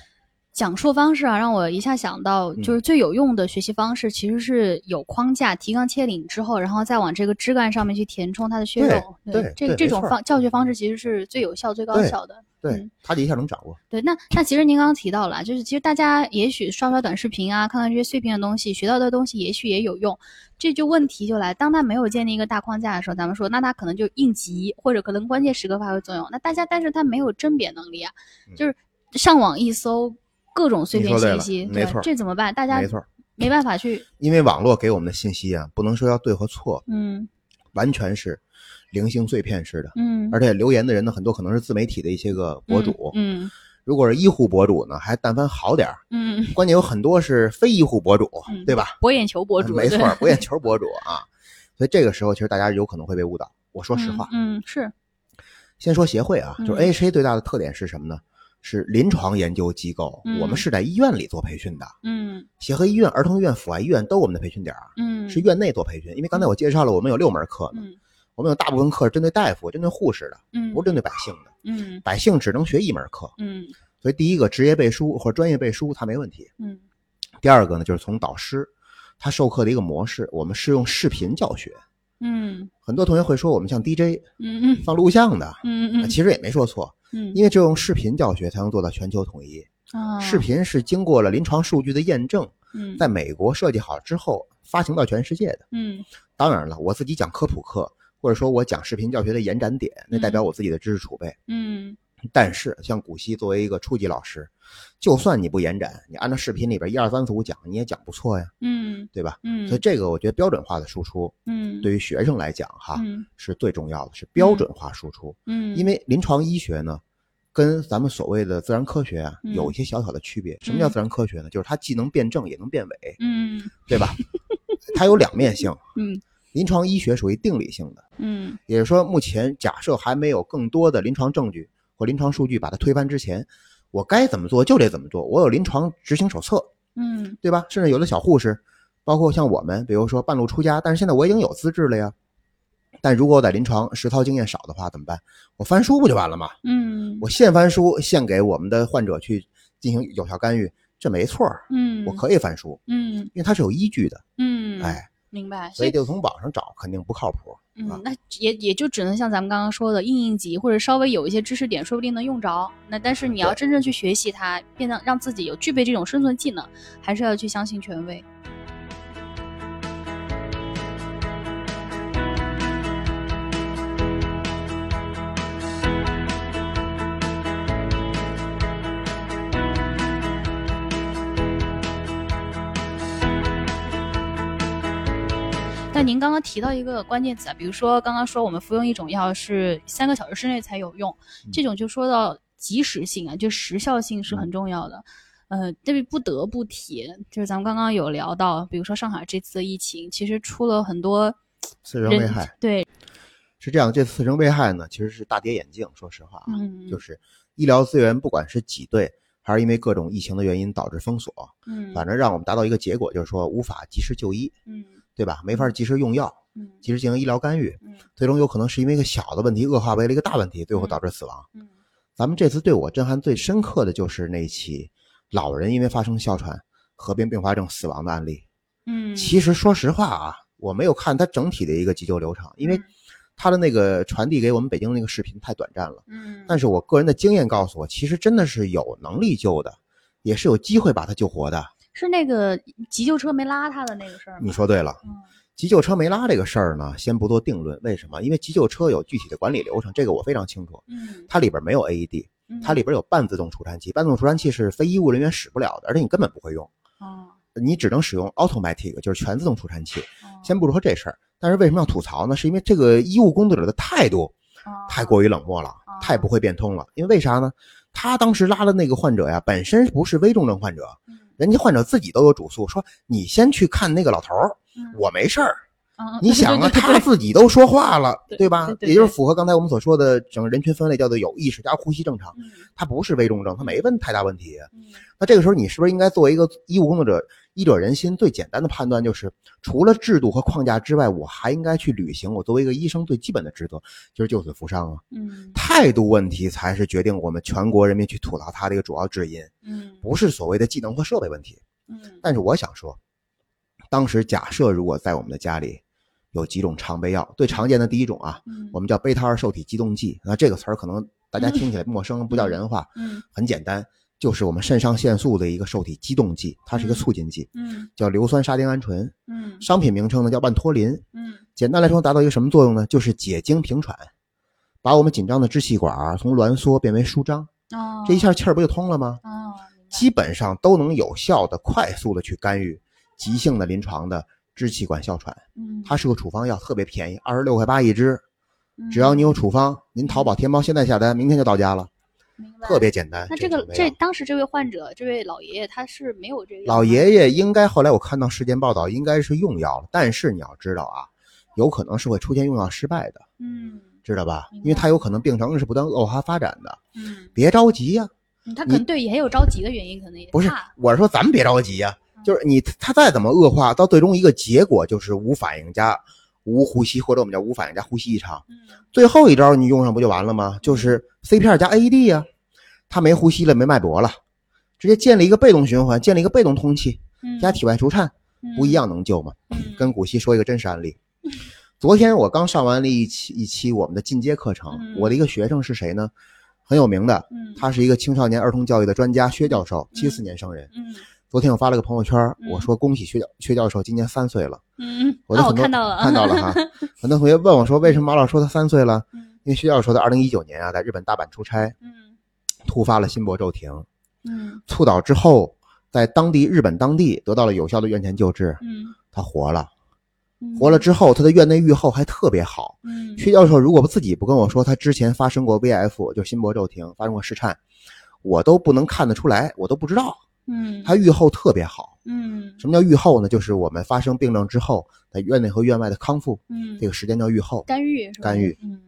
讲述方式啊，让我一下想到，就是最有用的学习方式其实是有框架，提纲挈领之后，然后再往这个枝干上面去填充它的血肉。对对这这种方教学方式其实是最有效、最高效的。对嗯，他就一下能掌握。对，那那其实您刚刚提到了啊，就是其实大家也许刷刷短视频啊，看看这些碎片的东西，学到的东西也许也有用，这就问题就来，当他没有建立一个大框架的时候，咱们说那他可能就应急或者可能关键时刻发挥作用。那大家但是他没有甄别能力啊，就是上网一搜各种碎片信息，没错这怎么办？大家没错，没办法去，因为网络给我们的信息啊，不能说要对和错，嗯完全是零星碎片式的。嗯，而且留言的人呢，很多可能是自媒体的一些个博主。嗯如果是医护博主呢，还但凡好点儿。嗯，关键有很多是非医护博主，嗯对吧？博眼球博主，没错，[laughs] 博眼球博主啊。所以这个时候，其实大家有可能会被误导。我说实话，嗯，嗯是，先说协会啊，嗯就是 AHA 最大的特点是什么呢？是临床研究机构，嗯我们是在医院里做培训的。嗯协和医院、儿童医院、阜外医院都我们的培训点儿，嗯是院内做培训。因为刚才我介绍了，我们有六门课呢，嗯我们有大部分课是针对大夫、针对护士的，嗯，不是针对百姓的。嗯百姓只能学一门课，嗯所以第一个职业背书或者专业背书它没问题。嗯第二个呢，就是从导师他授课的一个模式，我们是用视频教学。嗯很多同学会说我们像 DJ 嗯嗯放录像的，嗯嗯，其实也没说错，嗯，因为只有用视频教学才能做到全球统一。啊视频是经过了临床数据的验证，嗯在美国设计好之后发行到全世界的。嗯当然了，我自己讲科普课，或者说我讲视频教学的延展点，那代表我自己的知识储备。嗯但是像古希作为一个初级老师，就算你不延展，你按照视频里边一二三四五讲，你也讲不错呀，嗯对吧？嗯，所以这个我觉得标准化的输出嗯对于学生来讲哈嗯是最重要的，是标准化输出。嗯，因为临床医学呢，跟咱们所谓的自然科学啊嗯有一些小小的区别。什么叫自然科学呢？就是它既能辩证也能辩伪，嗯对吧？[laughs] 它有两面性。嗯临床医学属于定理性的，嗯也就是说，目前假设还没有更多的临床证据或临床数据把它推翻之前，我该怎么做就得怎么做。我有临床执行手册，嗯对吧？甚至有的小护士，包括像我们，比如说半路出家，但是现在我已经有资质了呀。但如果我在临床实操经验少的话，怎么办？我翻书不就完了吗？嗯我现翻书，现给我们的患者去进行有效干预，这没错儿，嗯，我可以翻书，嗯因为它是有依据的。嗯，哎，明白。所以就从网上找肯定不靠谱。啊嗯，那也也就只能像咱们刚刚说的应应急，或者稍微有一些知识点，说不定能用着。那但是你要真正去学习它，变得让自己有具备这种生存技能，还是要去相信权威。但您刚刚提到一个关键词啊，比如说刚刚说我们服用一种药是三个小时之内才有用，这种就说到及时性啊，就时效性是很重要的。呃，这里不得不提，就是咱们刚刚有聊到，比如说上海这次的疫情，其实出了很多 [tsk] 次生危害对，是这样，这次生危害呢，其实是大跌眼镜。说实话啊，嗯，就是医疗资源不管是挤兑，还是因为各种疫情的原因导致封锁，嗯，反正让我们达到一个结果，就是说无法及时就医，嗯对吧？没法及时用药，嗯及时进行医疗干预，嗯最终有可能是因为一个小的问题恶化为了一个大问题，最后导致死亡。嗯咱们这次对我震撼最深刻的就是那起老人因为发生哮喘合并并发症死亡的案例。嗯，其实说实话啊，我没有看他整体的一个急救流程，因为嗯他的那个传递给我们北京的那个视频太短暂了。嗯，但是我个人的经验告诉我，其实真的是有能力救的，也是有机会把他救活的。是那个急救车没拉他的那个事儿吗？你说对了，嗯急救车没拉这个事儿呢，先不做定论。为什么？因为急救车有具体的管理流程，这个我非常清楚。嗯，它里边没有 AED，嗯它里边有半自动除颤器，半自动除颤器是非医务人员使不了的，而且你根本不会用，哦你只能使用 automatic，就是全自动除颤器。哦先不说这事儿，但是为什么要吐槽呢？是因为这个医务工作者的态度哦太过于冷漠了，太不会变通了。因为为啥呢？他当时拉的那个患者呀，本身不是危重症患者，嗯人家患者自己都有主诉，说你先去看那个老头儿，嗯我没事儿。嗯你想啊，他自己都说话了，对对吧也就是符合刚才我们所说的整个人群分类，叫做有意识加呼吸正常。嗯他不是危重症，他没问太大问题。嗯那这个时候，你是不是应该作为一个医务工作者，医者仁心？最简单的判断就是，除了制度和框架之外，我还应该去履行我作为一个医生最基本的职责，就是救死扶伤啊。嗯态度问题才是决定我们全国人民去吐槽他的一个主要指因，嗯不是所谓的技能和设备问题。嗯但是我想说，当时假设如果在我们的家里有几种常备药，最常见的第一种啊，嗯我们叫贝塔二受体激动剂。那这个词儿可能大家听起来陌生，不叫人话，嗯很简单，就是我们肾上腺素的一个受体激动剂，它是一个促进剂，嗯叫硫酸沙丁胺醇。嗯商品名称呢叫万托林。嗯简单来说，达到一个什么作用呢？就是解经平喘，把我们紧张的支气管儿从挛缩变为舒张，哦，这一下气儿不就通了吗？哦，基本上都能有效的、快速的去干预急性的临床的支气管哮喘。嗯它是个处方药，特别便宜，二十六块八一支。嗯只要你有处方，您淘宝、天猫现在下单，明天就到家了，特别简单。那这个这当时这位患者，这位老爷爷他是没有这个老爷爷应该后来我看到事件报道，应该是用药了，但是你要知道啊，有可能是会出现用药失败的，嗯知道吧？因为他有可能病程是不断恶化发展的，嗯别着急呀、嗯，他可能对也有着急的原因，可能也不是，我是说咱们别着急呀、嗯就是你他再怎么恶化，到最终一个结果就是无反应加无呼吸，或者我们叫无反应加呼吸异常。嗯最后一招你用上不就完了吗？就是 C 片加 AED 呀、他没呼吸了，没脉搏了，直接建立一个被动循环，建立一个被动通气，嗯加体外除颤，不一样能救吗？嗯跟古希说一个真实案例。昨天我刚上完了一期一期我们的进阶课程，嗯我的一个学生是谁呢？很有名的，嗯他是一个青少年儿童教育的专家，薛教授，七四年生人。嗯昨天我发了个朋友圈，嗯我说恭喜薛教薛教授今年三岁了。嗯，[laughs] 啊，我我的很多看到了，看到了哈。很多同学问我说，为什么马老师说他三岁了？嗯因为薛教授在二零一九年啊，在日本大阪出差，嗯突发了心搏骤停，嗯猝倒之后，在当地日本当地得到了有效的院前救治，嗯他活了。嗯活了之后，他的院内愈后还特别好。嗯薛教授如果自己不跟我说他之前发生过 VF，就心搏骤停，发生过室颤，我都不能看得出来，我都不知道。嗯它预后特别好。嗯什么叫预后呢？就是我们发生病症之后，在院内和院外的康复，嗯这个时间叫预后。干预是吧干预嗯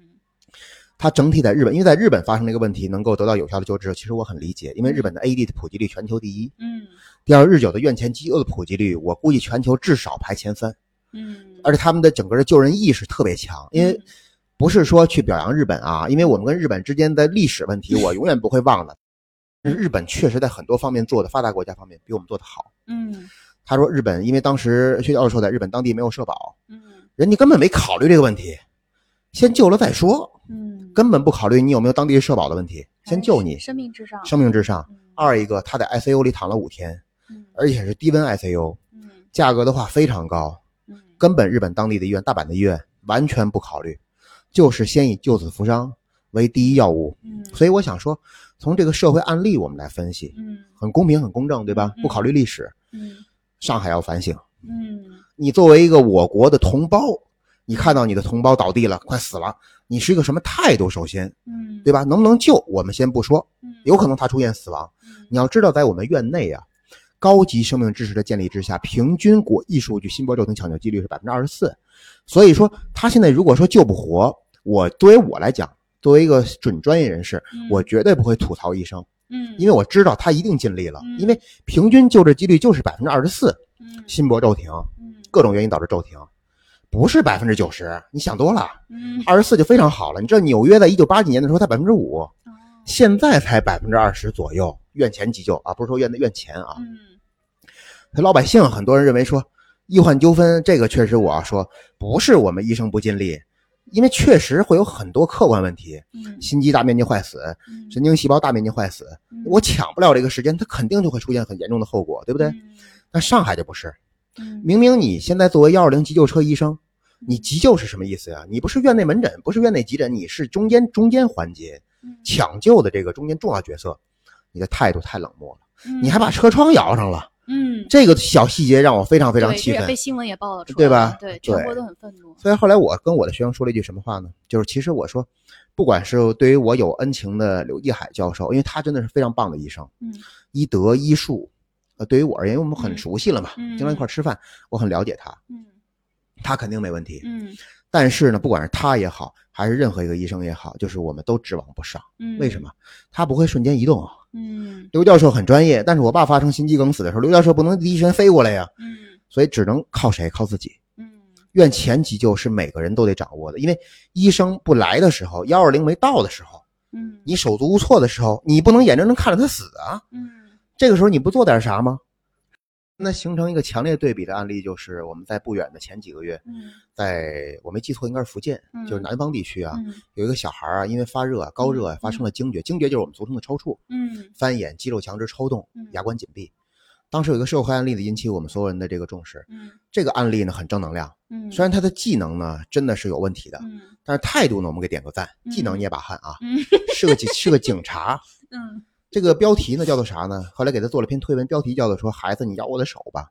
它整体在日本，因为在日本发生这个问题能够得到有效的救治，其实我很理解，因为日本的 AD 的普及率全球第一，嗯第二日久的院前饥饿的普及率，我估计全球至少排前三，嗯，而且他们的整个的救人意识特别强，因为不是说去表扬日本啊，因为我们跟日本之间的历史问题，[laughs] 我永远不会忘的。日本确实在很多方面做的发达国家方面比我们做的好。嗯。他说日本，因为当时薛教授说在日本当地没有社保，嗯。人家根本没考虑这个问题，先救了再说，嗯，根本不考虑你有没有当地社保的问题，先救你，生命至上，生命至上。嗯。二一个，他在 ICU 里躺了五天，嗯。而且是低温 ICU，嗯。价格的话非常高，嗯。根本日本当地的医院、大阪的医院完全不考虑，就是先以救死扶伤为第一要务。嗯所以我想说，从这个社会案例我们来分析，嗯很公平、很公正，对吧嗯？不考虑历史，嗯上海要反省。嗯你作为一个我国的同胞，你看到你的同胞倒地了，快死了，你是一个什么态度？首先，嗯，对吧？能不能救，我们先不说，嗯有可能他出现死亡。你要知道，在我们院内啊，高级生命知识的建立之下，平均国际数据心搏骤停抢救几率是百分之二十四。所以说，他现在如果说救不活，我作为我来讲，作为一个准专业人士，嗯我绝对不会吐槽医生，嗯，因为我知道他一定尽力了嗯，因为平均救治几率就是百分之二十四，嗯。心搏骤停，嗯。各种原因导致骤停，不是百分之九十，你想多了，嗯。二十四就非常好了。你知道纽约在一九八几年的时候才百分之五，哦现在才百分之二十左右，院前急救啊，不是说院的院前啊。嗯。老百姓很多人认为说医患纠纷这个确实我要说不是我们医生不尽力，因为确实会有很多客观问题，嗯。心肌大面积坏死，嗯。神经细胞大面积坏死，我抢不了这个时间，它肯定就会出现很严重的后果，对不对？但上海就不是，嗯。明明你现在作为幺二零急救车医生，你急救是什么意思呀？你不是院内门诊，不是院内急诊，你是中间中间环节嗯。抢救的这个中间重要角色，你的态度太冷漠了，嗯。你还把车窗摇上了，嗯这个小细节让我非常非常气愤被。新闻也报了出来，对吧对，全国都很愤怒。所以后来我跟我的学生说了一句什么话呢？就是其实我说，不管是对于我有恩情的刘继海教授，因为他真的是非常棒的医生，嗯医德医术，呃，对于我而言，因为我们很嗯熟悉了嘛，嗯经常一块吃饭，我很了解他，嗯他肯定没问题。嗯但是呢，不管是他也好，还是任何一个医生也好，就是我们都指望不上。嗯，为什？么？他不会瞬间移动。嗯刘教授很专业，但是我爸发生心肌梗死的时候，刘教授不能第一时间飞过来呀，嗯所以只能靠谁？靠自己。嗯院前急救是每个人都得掌握的，因为医生不来的时候，幺二零没到的时候，嗯你手足无措的时候，你不能眼睁睁看着他死啊！嗯这个时候你不做点啥吗？那形成一个强烈对比的案例，就是我们在不远的前几个月，嗯在我没记错，应该是福建，嗯就是南方地区啊，嗯有一个小孩啊，因为发热、高热啊，发生了惊厥，惊厥就是我们俗称的抽搐、嗯翻眼、肌肉强直抽动嗯、牙关紧闭。当时有一个社会案例呢，引起我们所有人的这个重视。嗯这个案例呢很正能量，嗯，虽然他的技能呢真的是有问题的，嗯但是态度呢我们给点个赞，嗯技能捏把汗啊，嗯是个警是个警察。嗯这个标题呢叫做啥呢？后来给他做了篇推文，标题叫做说“孩子，你咬我的手吧”。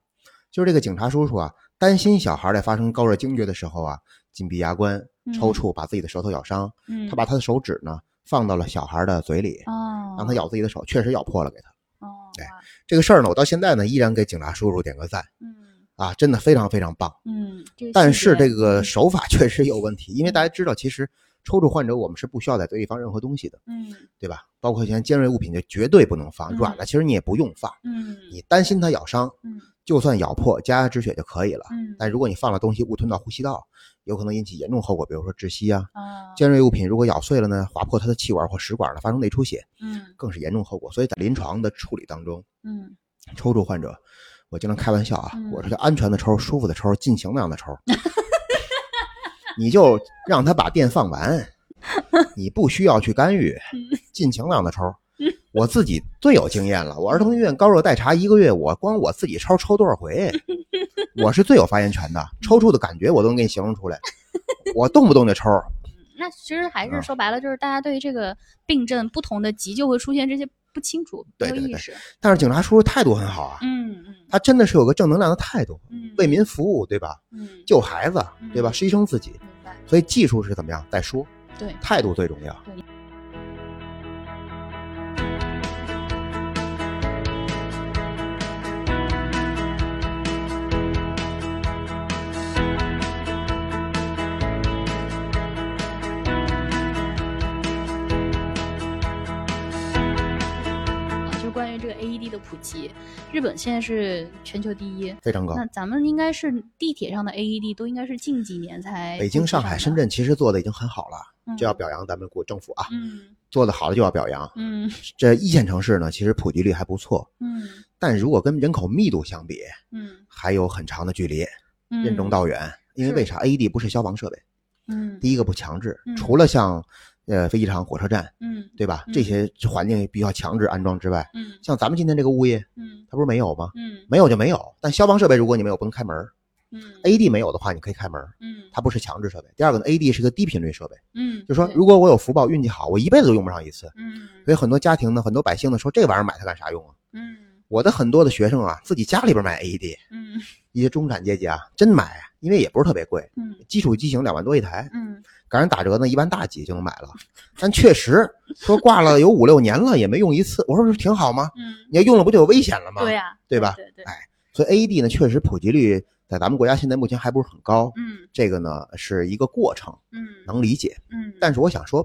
就是这个警察叔叔啊，担心小孩在发生高热惊厥的时候啊，紧闭牙关、抽搐，把自己的舌头咬伤。嗯，他把他的手指呢放到了小孩的嘴里，哦让他咬自己的手，确实咬破了给他。哦对这个事儿呢，我到现在呢依然给警察叔叔点个赞嗯啊，真的非常非常棒。嗯，但是这个嗯手法 [laughs] 确实有问题，因为大家知道，其实抽搐患者我们是不需要在嘴里放任何东西的，嗯对吧？包括像尖锐物品就绝对不能放，嗯软了其实你也不用放，嗯你担心它咬伤，嗯就算咬破加压止血就可以了。嗯但如果你放了东西误吞到呼吸道，有可能引起严重后果，比如说窒息啊。啊尖锐物品如果咬碎了呢，划破它的气管或食管呢，发生内出血，嗯更是严重后果。所以在临床的处理当中，嗯抽搐患者，我经常开玩笑啊，嗯我说叫安全的抽，舒服的抽，尽情那样的抽，[laughs] 你就让他把电放完，[laughs] 你不需要去干预，嗯尽情让他抽。我自己最有经验了，我儿童医院高热待查一个月，我光我自己抽抽多少回，[laughs] 我是最有发言权的，抽搐的感觉我都能给你形容出来，[laughs] 我动不动就抽。那其实还啊是说白了，就是大家对于这个病症不同的急救会出现这些不清楚，对对对没有意识。但是警察叔叔态度很好啊，嗯嗯他真的是有个正能量的态度，嗯，为民服务，对吧？嗯救孩子，对吧？嗯牺牲自己，所以技术是怎么样再说，对。态度最重要。啊，的普及，日本现在是全球第一，非常高。那咱们应该是地铁上的 AED 都应该是近几年才北京、上海、深，圳其实做的已经很好了，嗯这要表扬咱们国政府啊，嗯做的好的就要表扬。嗯这一线城市呢，其实普及率还不错，嗯但如果跟人口密度相比，嗯还有很长的距离，嗯，任重道远。因为为啥？AED 不是消防设备，嗯第一个不强制嗯，除了像呃飞机场、火车站，嗯对吧？嗯这些环境必须要强制安装之外，嗯像咱们今天这个物业，嗯它不是没有吗？嗯没有就没有。但消防设备如果你没有，不能开门。嗯 AED 没有的话，你可以开门，嗯它不是强制设备。第二个呢，AED 是个低频率设备，嗯，就是说如果我有福报、运气好，我一辈子都用不上一次。嗯所以很多家庭呢，很多百姓呢说这玩意儿买它干啥用啊？嗯我的很多的学生啊，自己家里边买 AED，嗯一些中产阶级啊，真买，因为也不是特别贵，嗯基础机型两万多一台，嗯赶上打折呢，一般大几就能买了。但确实说挂了有五六年了，也没用一次。我说这挺好吗？嗯，你要用了不就有危险了吗？对呀，对吧对对，哎所以 AED 呢，确实普及率在咱们国家现在目前还不是很高。嗯这个呢是一个过程，嗯能理解。嗯，但是我想说，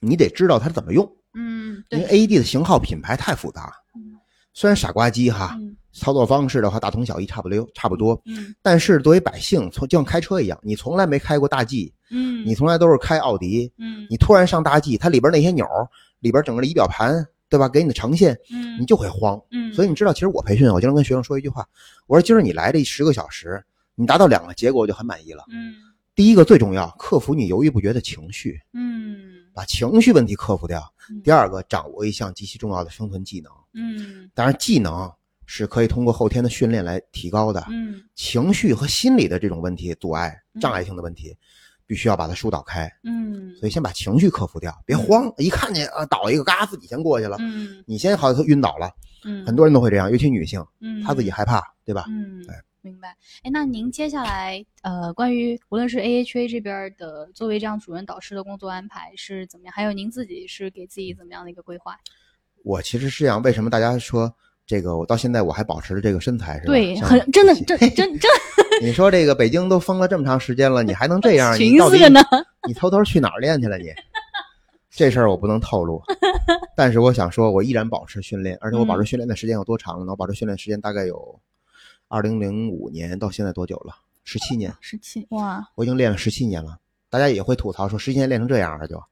你得知道它怎么用，嗯因为，AED 的型号品牌太复杂嗯。虽然傻瓜机哈，嗯操作方式的话大同小异，差不溜差不多。嗯但是作为百姓，从就像开车一样，你从来没开过大 G，嗯，你从来都是开奥迪，嗯你突然上大 G，它里边那些钮，里边整个的仪表盘，对吧？给你的呈现，嗯你就会慌。嗯，所以你知道，其实我培训，我经常跟学生说一句话，我说今儿你来这十个小时，你达到两个结果，我就很满意了。嗯第一个最重要，克服你犹豫不决的情绪，嗯把情绪问题克服掉嗯。第二个，掌握一项极其重要的生存技能。嗯当然，技能是可以通过后天的训练来提高的。嗯情绪和心理的这种问题、阻碍、嗯障碍性的问题，必须要把它疏导开。嗯所以先把情绪克服掉，别慌，一看见啊倒一个，嘎自己先过去了，嗯你先好像晕倒了。嗯，很多人都会这样，尤其女性，嗯她自己害怕，对吧？嗯哎，明白。哎，那您接下来呃，关于无论是 AHA 这边的作为这样主任导师的工作安排是怎么样，还有您自己是给自己怎么样的一个规划？我其实是这样，为什么大家说这个我到现在我还保持着这个身材是吧？对，很真的真 [laughs] 真真 [laughs] 你说这个北京都封了这么长时间了，你还能这样？你寻到底思着呢。你偷偷去哪儿练去了你？这事儿我不能透露，[laughs] 但是我想说，我依然保持训练，而且我保持训练的时间有多长呢？我保持训练时间大概有二零零五年到现在多久了？十七年，十七哇，我已经练了十七年了。大家也会吐槽说，十七年练成这样了就嗯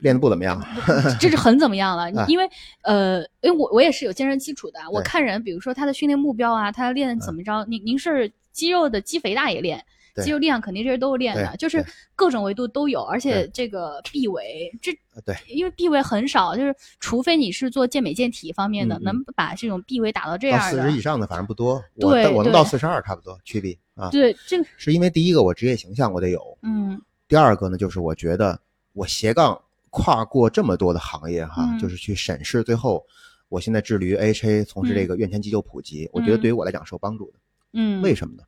练的不怎么样。[laughs] 这是很怎么样了？[laughs] 哎因为呃，因为我我也是有健身基础的，我看人，比如说他的训练目标啊，他练怎么着，您您是肌肉的肌肥大也练。肌肉力量肯定这些都是练的，就是各种维度都有，而且这个臂围，这呃对，因为臂围很少，就是除非你是做健美健体方面的，能把这种臂围打到这样四十以，上的反正不多，我对我能到四十二差不多，区别啊，对这个，是因为第一个我职业形象我得有，嗯。第二个呢就是我觉得我斜杠跨过这么多的行业哈，嗯。就是去审视，最后我现在致力于 AHA 从事这个院前急救普及，我觉得对于我来讲是有帮助的。嗯，为什么呢？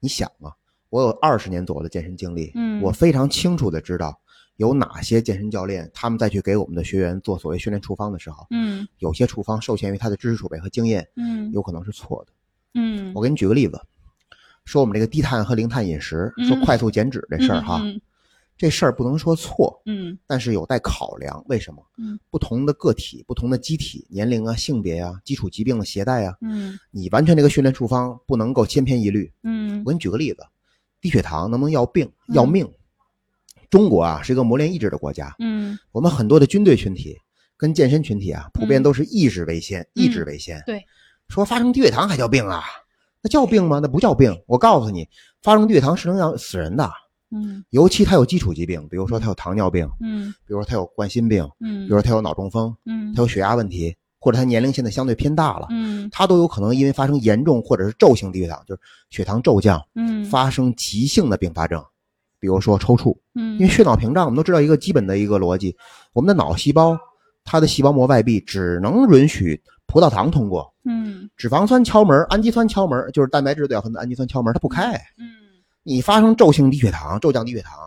你想啊，我有二十年左右的健身经历，嗯。我非常清楚的知道有哪些健身教练，他们再去给我们的学员做所谓训练处方的时候，嗯。有些处方受限于他的知识储备和经验，嗯。有可能是错的。嗯，我给你举个例子，说我们这个低碳和零碳饮食，嗯。说快速减脂这事儿哈，嗯这事儿不能说错，嗯但是有待考量。为什么？嗯，不同的个体、不同的机体、年龄啊、性别啊、基础疾病的携带啊，嗯你完全这个训练处方不能够千篇一律。嗯我给你举个例子，低血糖能不能要病嗯要命？中国啊是一个磨练意志的国家，嗯我们很多的军队群体跟健身群体啊，普遍嗯都是意志为先，意志为先。对，说发生低血糖还叫病啊？那叫病吗？那不叫病。我告诉你，发生低血糖是能要死人的，嗯。尤其他有基础疾病，比如说他有糖尿病，嗯。比如说他有冠心病，嗯，比如说他有脑中风，嗯。他有血压问题，或者他年龄现在相对偏大了，嗯。他都有可能因为发生严重或者是骤性低血糖，就是血糖骤降，嗯。发生急性的并发症，比如说抽搐。嗯，因为血脑屏障，我们都知道一个基本的一个逻辑，我们的脑细胞它的细胞膜外壁只能允许葡萄糖通过，嗯。脂肪酸敲门，氨基酸敲门，就是蛋白质对合的氨基酸敲门，它不开。嗯你发生骤性低血糖、骤降低血糖，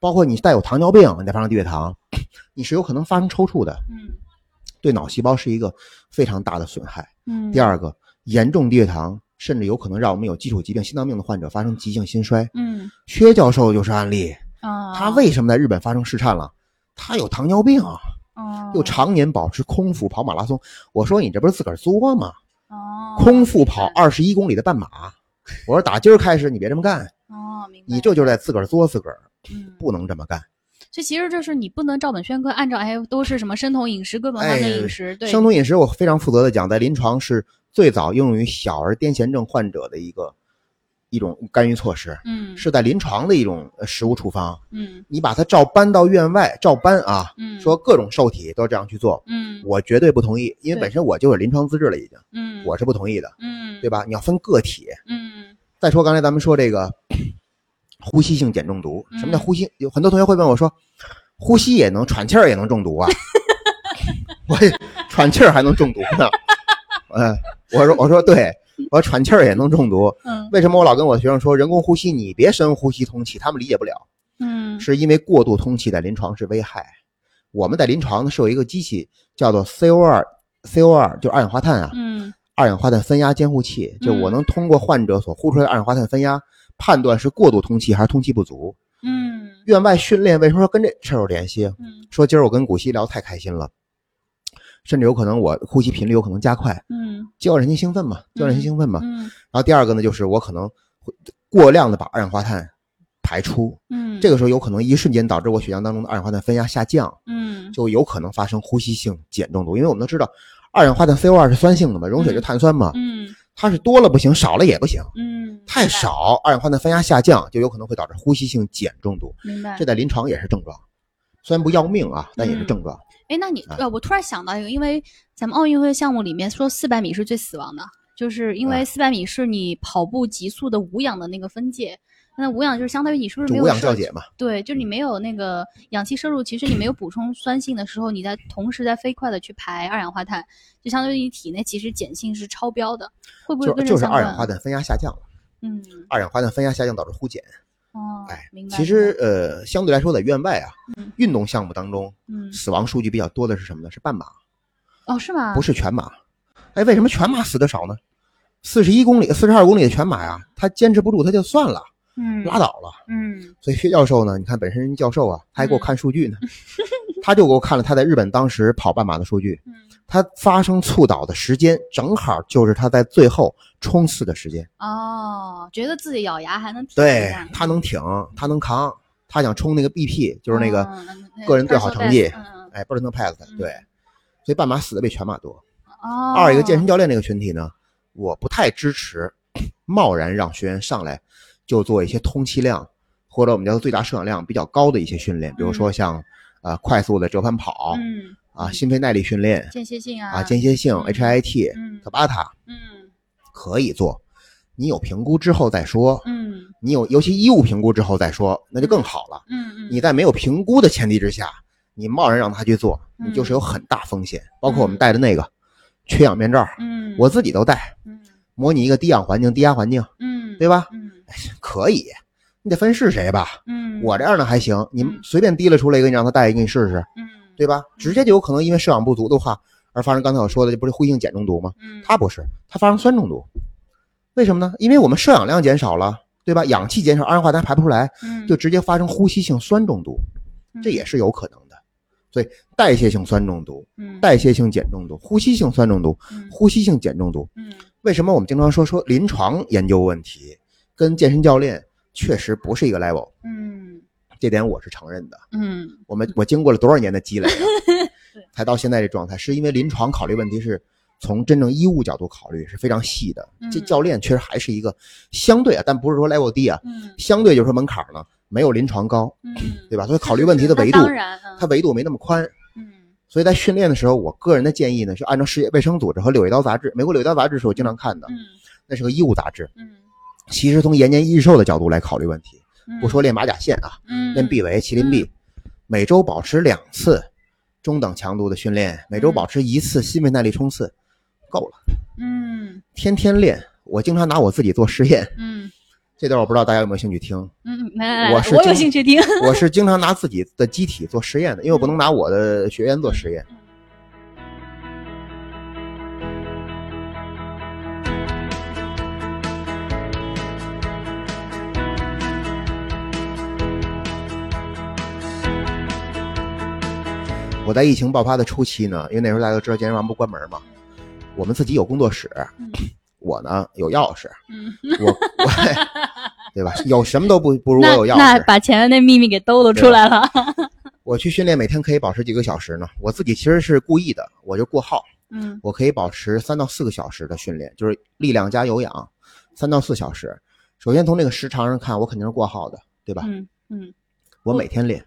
包括你带有糖尿病，你再发生低血糖，[coughs] 你是有可能发生抽搐的，嗯对脑细胞是一个非常大的损害。嗯。第，二个，严重低血糖甚至有可能让我们有基础疾病、心脏病的患者发生急性心衰。嗯薛教授就是案例，啊，他为什么在日本发生试颤了？他有糖尿病，哦又常年保持空腹跑马拉松。我说你这不是自个儿作吗？哦空腹跑二十一公里的半马。我说打今儿开始你别这么干，哦，明白。你这就是在自个儿作自个儿，嗯，不能这么干。所以其实就是你不能照本宣科，按照哎都是什么生酮饮食、哥本哈根饮食，对，生酮饮食我非常负责的讲，在临床是最早应用于小儿癫痫症患者的一个一种干预措施，嗯是在临床的一种呃食物处方。嗯你把它照搬到院外，照搬啊，嗯说各种受体都这样去做，嗯我绝对不同意，因为本身我就是临床资质了，已经，嗯我是不同意的，嗯对吧？你要分个体。嗯再说刚才咱们说这个 [coughs] 呼吸性碱中毒，嗯什么叫呼吸？有很多同学会问我说，呼吸也能喘气儿也能中毒啊？[laughs] 我也喘气儿还能中毒呢？嗯，[laughs] 我说我说对，我说喘气儿也能中毒。嗯为什么我老跟我学生说人工呼吸你别深呼吸通气？他们理解不了，嗯是因为过度通气在临床是危害。我们在临床呢是有一个机器叫做 CO2 CO2 就是二氧化碳啊，嗯二氧化碳分压监护器，就我嗯能通过患者所呼出来的二氧化碳分压，判断是过度通气还是通气不足。嗯院外训练为什么说跟这事儿有联系？嗯说今儿我跟古希聊太开心了，甚至有可能我呼吸频率有可能加快，嗯教人家兴奋嘛，教人家兴奋嘛。嗯然后第二个呢，就是我可能会过量的把二氧化碳排出，嗯，这个时候有可能一瞬间导致我血浆当中的二氧化碳分压下降，嗯就有可能发生呼吸性碱中毒。因为我们都知道，二氧化碳 CO2 是酸性的嘛，溶水就碳酸嘛，嗯它是多了不行，少了也不行。嗯太少，二氧化碳分压下降，就有可能会导致呼吸性碱中毒。明白这。在临床也是症状，虽然不要命啊，但也是症状。哎，那你啊呃，我突然想到一个，因为咱们奥运会项目里面说四百米是最死亡的，就是因为啊四百米是你跑步极速的无氧的那个分界。那无氧就是相当于你是不是就无氧没有摄降解嘛，对，就是你没有那个氧气摄入，其实你没有补充酸性的时候，你在同时在飞快的去排二氧化碳，就相当于你体内其实碱性是超标的，会不会就就是？二氧化碳分压下降了，嗯，二氧化碳分压下降导致呼碱。哦，哎明，白。其实呃，相对来说在院外啊嗯，运动项目当中嗯，死亡数据比较多的是什么呢？是半马，哦，是吗？不是全马。哎，为什么全马死的少呢？四十一公里、四十二公里的全马呀，他坚持不住他就算了，嗯，拉倒了。嗯。所以薛教授呢，你看本身人教授啊，他还给我嗯。看数据呢，[laughs] 他就给我看了他在日本当时跑半马的数据，嗯。他发生猝倒的时间正好就是他在最后冲刺的时间。哦，觉得自己咬牙还能挺对他能挺，他能扛，他想冲那个 BP，就是那个个人最好成绩哎 personal best，嗯。对，所以半马死的比全马多。哦，二一个健身教练这个群体呢，我不太支持贸然让学员上来就做一些通气量或者我们叫做最大摄氧量比较高的一些训练，比如说像呃快速的折返跑嗯啊、心肺耐力训练间歇性啊啊、间歇性嗯 HIIT、嗯塔巴塔嗯可以做，你有评估之后再说。嗯你有尤其医务评估之后再说，那就更好了。嗯嗯，你在没有评估的前提之下，你贸然让他去做，嗯你就是有很大风险。包括我们戴的那个缺氧面罩，嗯我自己都戴，嗯模拟一个低氧环境、低压环境，嗯对吧？嗯 [laughs] 可以，你得分是谁吧。嗯我这样的还行，你们随便提了出来一个，你让他带一个，你试试，嗯对吧？直接就有可能因为摄氧不足的话而发生刚才我说的，这不是呼吸性碱中毒吗？嗯它不是，他发生酸中毒。为什么呢？因为我们摄氧量减少了，对吧？氧气减少，二氧化碳排不出来，嗯就直接发生呼吸性酸中毒，这也是有可能的。所以代谢性酸中毒、嗯代谢性碱中毒、呼吸性酸中毒、嗯呼吸性碱中毒，嗯为什么我们经常说说临床研究问题跟健身教练确实不是一个 level，嗯这点我是承认的。嗯我们我经过了多少年的积累啊，[laughs] 才到现在这状态，是因为临床考虑问题是从真正医务角度考虑是非常细的。这嗯教练确实还是一个相对啊，但不是说 level 低啊，嗯相对就是说门槛呢没有临床高，嗯，对吧？所以考虑问题的 [laughs] 维度它维度没那么宽。嗯所以在训练的时候，我个人的建议呢，是按照世界卫生组织和《柳叶刀》杂志，美国《柳叶刀》杂志是我经常看的，嗯那是个医务杂志。嗯其实从延年益寿的角度来考虑问题，嗯，不说练马甲线啊，嗯练臂围、麒麟臂，每周保持两次中等强度的训练，每周嗯保持一次心肺耐力冲刺，够了。嗯天天练，我经常拿我自己做实验，嗯这段我不知道大家有没有兴趣听。嗯，来来来，我有兴趣听。[laughs] 我是经常拿自己的机体做实验的，因为我不能拿我的学员做实验。我在疫情爆发的初期呢，因为那时候大家都知道健身房不关门嘛，我们自己有工作室，嗯我呢有钥匙，嗯，我 [laughs] 我 [laughs] 对吧？有什么都不不如我有钥匙。那把前面那秘密给兜露出来了。[laughs] 我去训练，每天可以保持几个小时呢？我自己其实是故意的，我就过号，嗯我可以保持三到四个小时的训练，就是力量加有氧，三到四小时。首先从这个时长上看，我肯定是过号的，对吧？嗯嗯我每天练，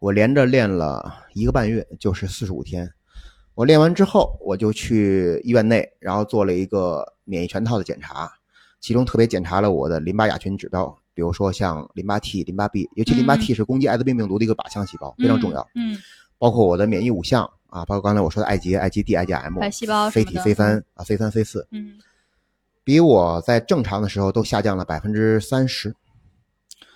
我连着练了一个半月，就是四十五天。我练完之后，我就去医院内，然后做了一个免疫全套的检查，其中特别检查了我的淋巴亚群指标，比如说像淋巴 T、淋巴 B，尤其淋巴嗯 T 是攻击艾滋病病毒的一个靶向细胞，非常重要。嗯包括我的免疫五项啊，包括刚才我说的艾捷、艾基 D、艾加 M、白细胞什非体、么的非三啊、非三、非四，嗯比我在正常的时候都下降了百分之三十。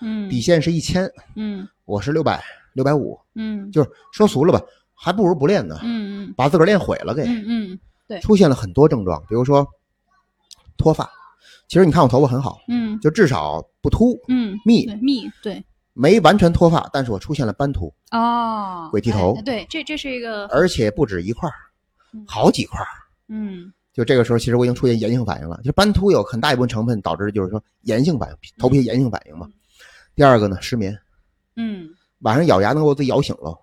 嗯底线是一千，嗯我是六百、六百五，嗯就是说俗了吧，还不如不练呢，嗯嗯把自个儿练毁了给。嗯嗯对出现了很多症状，比如说脱发。其实你看我头发很好，嗯就至少不秃，嗯密密对没完全脱发，但是我出现了斑秃，哦鬼剃头哎对这这是一个而且不止一块儿嗯，好几块儿。嗯就这个时候，其实我已经出现炎性反应了。就是斑秃有很大一部分成分导致的就是说炎性反应，头皮炎性反应嘛。第二个呢，失眠，嗯。晚上咬牙能给我自己咬醒了，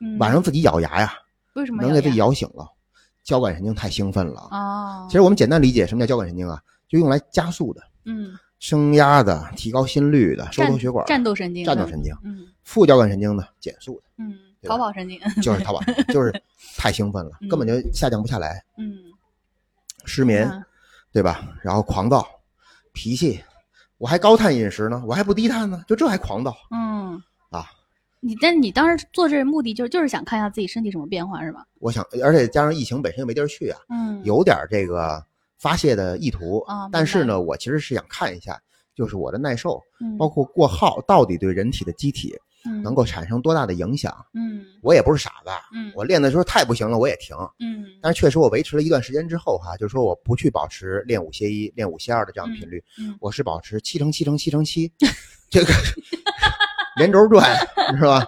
嗯。晚上自己咬牙呀，为什么能给自己咬咬醒了。交感神经太兴奋了。哦。其实我们简单理解什么叫交感神经啊，就用来加速的、嗯。升压的、提高心率的、收缩血管、战斗神经战斗神经。嗯。副交感神经呢，减速的，嗯逃跑神经。就是逃跑，[laughs] 就是太兴奋了，嗯。根本就下降不下来，嗯。失眠，啊对吧？然后狂躁、脾气，我还高碳饮食呢，我还不低碳呢，就这还狂躁。嗯啊。你但你当时做这目的就是就是想看一下自己身体什么变化是吧？我想，而且加上疫情本身又没地儿去啊，嗯，有点这个发泄的意图啊但是呢，我其实是想看一下，就是我的耐受，嗯包括过耗到底对人体的机体嗯能够产生多大的影响。嗯我也不是傻子，嗯我练的时候太不行了，我也停。嗯但是确实，我维持了一段时间之后哈、就是说我不去保持练五歇一、练五歇二的这样的频率，嗯我是保持七乘七乘七乘七，这个 [laughs] 连轴转是吧？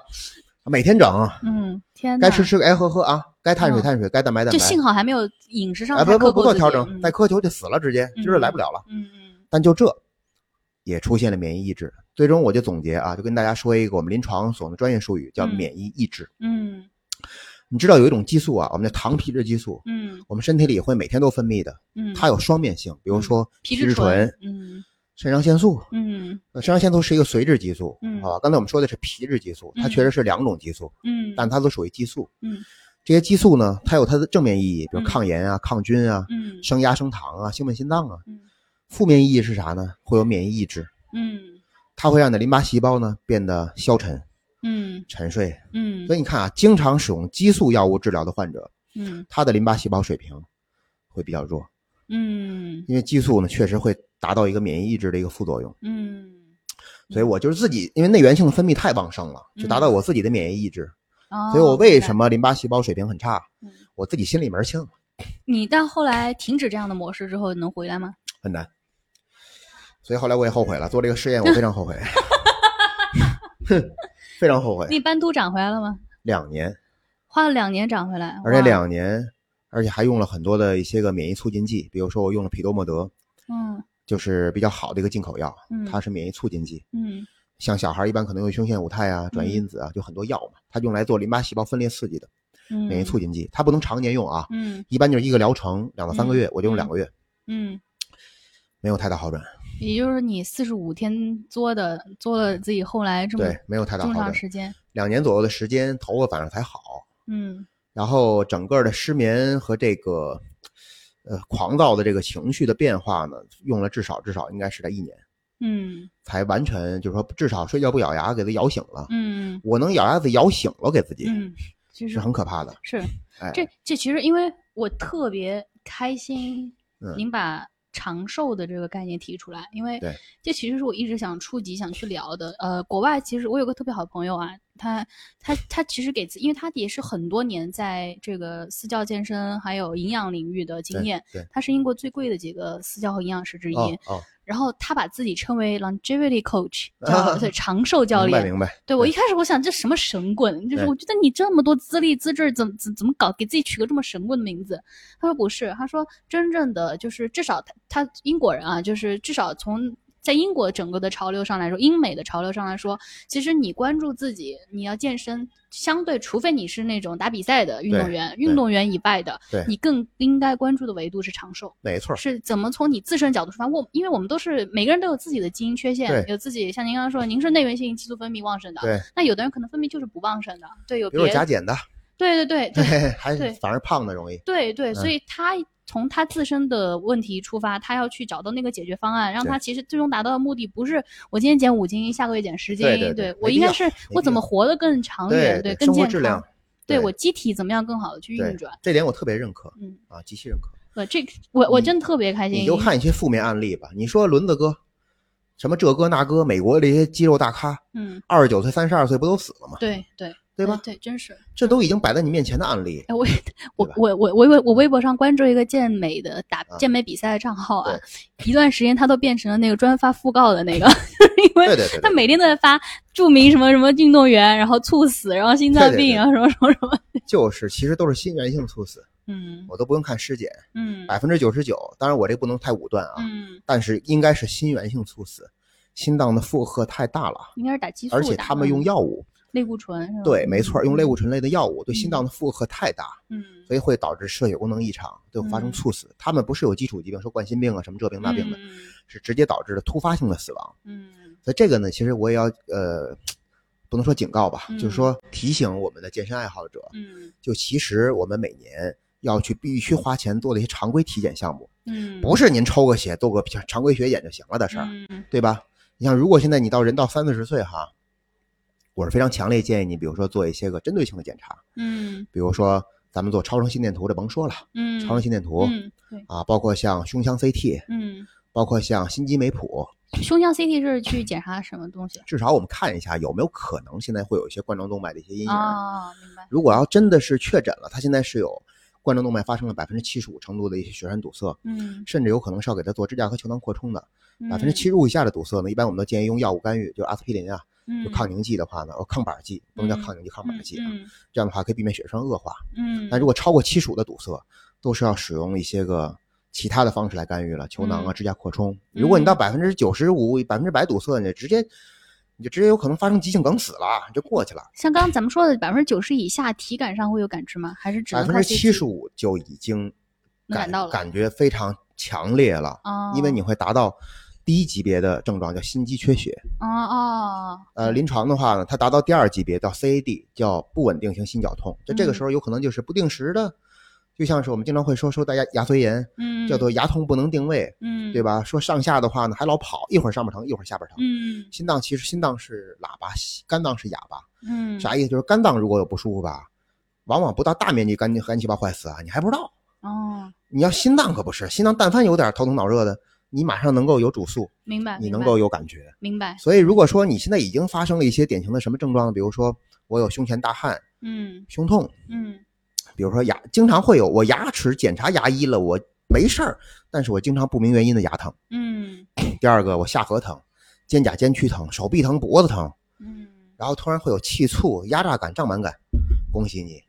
每天整，嗯，天，该吃吃，该喝喝啊，该碳水嗯碳水，该蛋白蛋就白。幸好还没有饮食上啊，太不不不做调整，嗯再苛求就死了，直接今儿来不了了。嗯嗯但就这，也出现了免疫抑制。最终我就总结啊，就跟大家说一个我们临床所用的专业术语，叫嗯免疫抑制。嗯你知道有一种激素啊，我们叫糖皮质激素，嗯我们身体里会每天都分泌的，嗯，它有双面性，比如说皮质醇、嗯肾上腺素。嗯呃肾上腺素是一个髓质激素，嗯好吧？刚才我们说的是皮质激素，它嗯确实是两种激素，嗯，但它都属于激素。嗯这些激素呢，它有它的正面意义，比如嗯抗炎啊、抗菌啊、嗯升压升糖啊、兴奋心脏啊。嗯负面意义是啥呢？会有免疫抑制，嗯它会让你的淋巴细胞呢变得消沉、嗯沉睡。嗯所以你看啊，经常使用激素药物治疗的患者，嗯他的淋巴细胞水平会比较弱，嗯因为激素呢确实会达到一个免疫抑制的一个副作用。嗯，所以我就是自己，因为内源性的分泌太旺盛了，就达到我自己的免疫抑制。所以我为什么？淋巴细胞水平很差我自己心里门清，你到后来停止这样的模式之后，能回来吗？很难。所以后来我也后悔了，做这个试验我非常后悔，哼，非常后悔。你斑秃长回来了吗？两年，花了两年长回来，而且两年，而且还用了很多的一些个免疫促进剂，比如说我用了匹多莫德，嗯就是比较好的一个进口药，嗯它是免疫促进剂。嗯像小孩一般可能用胸腺五肽啊、转移因子啊，就很多药嘛，它用来做淋巴细胞分裂刺激的嗯，免疫促进剂，它不能常年用啊，嗯一般就是一个疗程两到三个月，我就用两个月，嗯，没有太大好转。也就是你四十五天作的，作了自己后来这么对，没有太大这么好转。长时间，两年左右的时间，头发反而才好，嗯然后整个的失眠和这个呃狂躁的这个情绪的变化呢，用了至少至少应该是在一年，嗯才完全就是说至少睡觉不咬牙给它咬醒了。嗯我能咬牙子咬醒了给自己，嗯，就是是很可怕的。是哎，这这其实因为我特别开心，嗯您把长寿的这个概念提出来，因为这其实是我一直想触及、想去聊的。呃，国外其实我有个特别好的朋友啊，他他他其实给自，因为他也是很多年在这个私教健身还有营养领域的经验，对他是英国最贵的几个私教和营养师之一。哦哦，然后他把自己称为 longevity coach，[laughs] 对长寿教练。明白明白。对我一开始我想这什么神棍，就是我觉得你这么多资历资质，怎么怎怎么搞给自己取个这么神棍的名字？他说不是，他说真正的就是至少他他英国人啊，就是至少从在英国整个的潮流上来说，英美的潮流上来说，其实你关注自己，你要健身，相对除非你是那种打比赛的运动员，运动员以外的对，你更应该关注的维度是长寿。没错儿，是怎么从你自身角度出发？我因为我们都是每个人都有自己的基因缺陷，有自己像您刚刚说，您是内源性激素分泌旺盛的，对，那有的人可能分泌就是不旺盛的，对，有比如别加减的，对对对对对，[laughs] 还对反而胖的容易。对对，嗯所以他从他自身的问题出发，他要去找到那个解决方案，让他其实最终达到的目的不是我今天减五斤，下个月减十斤，对对我应该是我怎么活得更长对远，对更健康，对对我机体怎么样更好的去运转，这点我特别认可嗯，啊，极其认可。对，这我我你真特别开心，你就看一些负面案例吧。你说轮子哥，什么这哥那哥，美国这些肌肉大咖，嗯，二十九岁、三十二岁不都死了吗？对对对吧？对，真是。这都已经摆在你面前的案例。哎，我我我我我微我微博上关注一个健美的打啊健美比赛的账号啊，一段时间他都变成了那个专发讣告的那个，[laughs] 因为他每天都在发著名什么什么运动员，然后猝死，然后心脏病，然后什么什么什么，[laughs] 就是其实都是心源性猝死，嗯我都不用看尸检，嗯百分之九十九。当然我这不能太武断啊，嗯，但是应该是心源性猝死，心脏的负荷太大了，应该是打激素而，且他们用药物，类固醇是吧？对，没错，用类固醇，类的药物对心脏的负荷太大，嗯，所以会导致射血功能异常，最后发生嗯。猝死。他们不是有基础疾病，说冠心病啊什么这病那病的，嗯。是直接导致的突发性的死亡。嗯。所以这个呢，其实我也要呃，不能说警告吧，嗯。就是说提醒我们的健身爱好者，嗯。就其实我们每年要去必须花钱做的一些常规体检项目，嗯，不是您抽个血做个常规血检就行了的事儿，嗯。对吧？你像如果现在你到人到三四十岁哈，我是非常强烈建议你，比如说做一些个针对性的检查，嗯比如说咱们做超声心电图，这甭说了，嗯，超声心电图、嗯对，啊，包括像胸腔 CT，嗯，包括像心肌酶谱，胸腔 CT 是去检查什么东西？至少我们看一下有没有可能现在会有一些冠状动脉的一些阴影。哦，明白。如果要真的是确诊了，他现在是有冠状动脉发生了百分之七十五程度的一些血栓堵塞，嗯，甚至有可能是要给他做支架和球囊扩充的。百分之嗯七十五以下的堵塞呢，一般我们都建议用药物干预，就阿司匹林啊，嗯就抗凝剂的话呢，哦，抗板剂，不能叫嗯抗凝剂，抗板剂啊，嗯这样的话可以避免血栓恶化。嗯，但如果超过七十五的堵塞，都是要使用一些个其他的方式来干预了，球囊啊、嗯支架扩充。如果你到嗯百分之九十五、百分之百堵塞，你直接你就直接有可能发生急性梗死了，就过去了。像刚刚咱们说的百分之九十以下，体感上会有感知吗？还是只百分之七十五就已经感感到了感觉非常强烈了，哦，因为你会达到低级别的症状，叫心肌缺血。哦哦，呃，临床的话呢，它达到第二级别叫 CAD，叫不稳定性心绞痛。就这个时候有可能就是不定时的，就像是我们经常会说说大家牙髓炎，嗯，叫做牙痛不能定位，嗯，对吧？说上下的话呢，还老跑，一会儿上边疼，一会儿下边疼。嗯心脏其实心脏是喇叭，肝脏是哑巴。嗯，啥意思？就是肝脏如果有不舒服吧，往往不到大面积肝肝细胞坏死啊，你还不知道。哦，你要心脏可不是，心脏但凡有点头疼脑热的，你马上能够有主诉，明白，你能够有感觉。明白，所以如果说你现在已经发生了一些典型的什么症状，比如说我有胸前大汗、嗯胸痛，嗯比如说牙，经常会有我牙齿检查牙医了，我没事儿，但是我经常不明原因的牙疼。嗯第二个，我下颌疼、肩胛肩区疼、手臂疼、脖子疼，嗯，然后突然会有气促、压榨感、胀满感，恭喜你，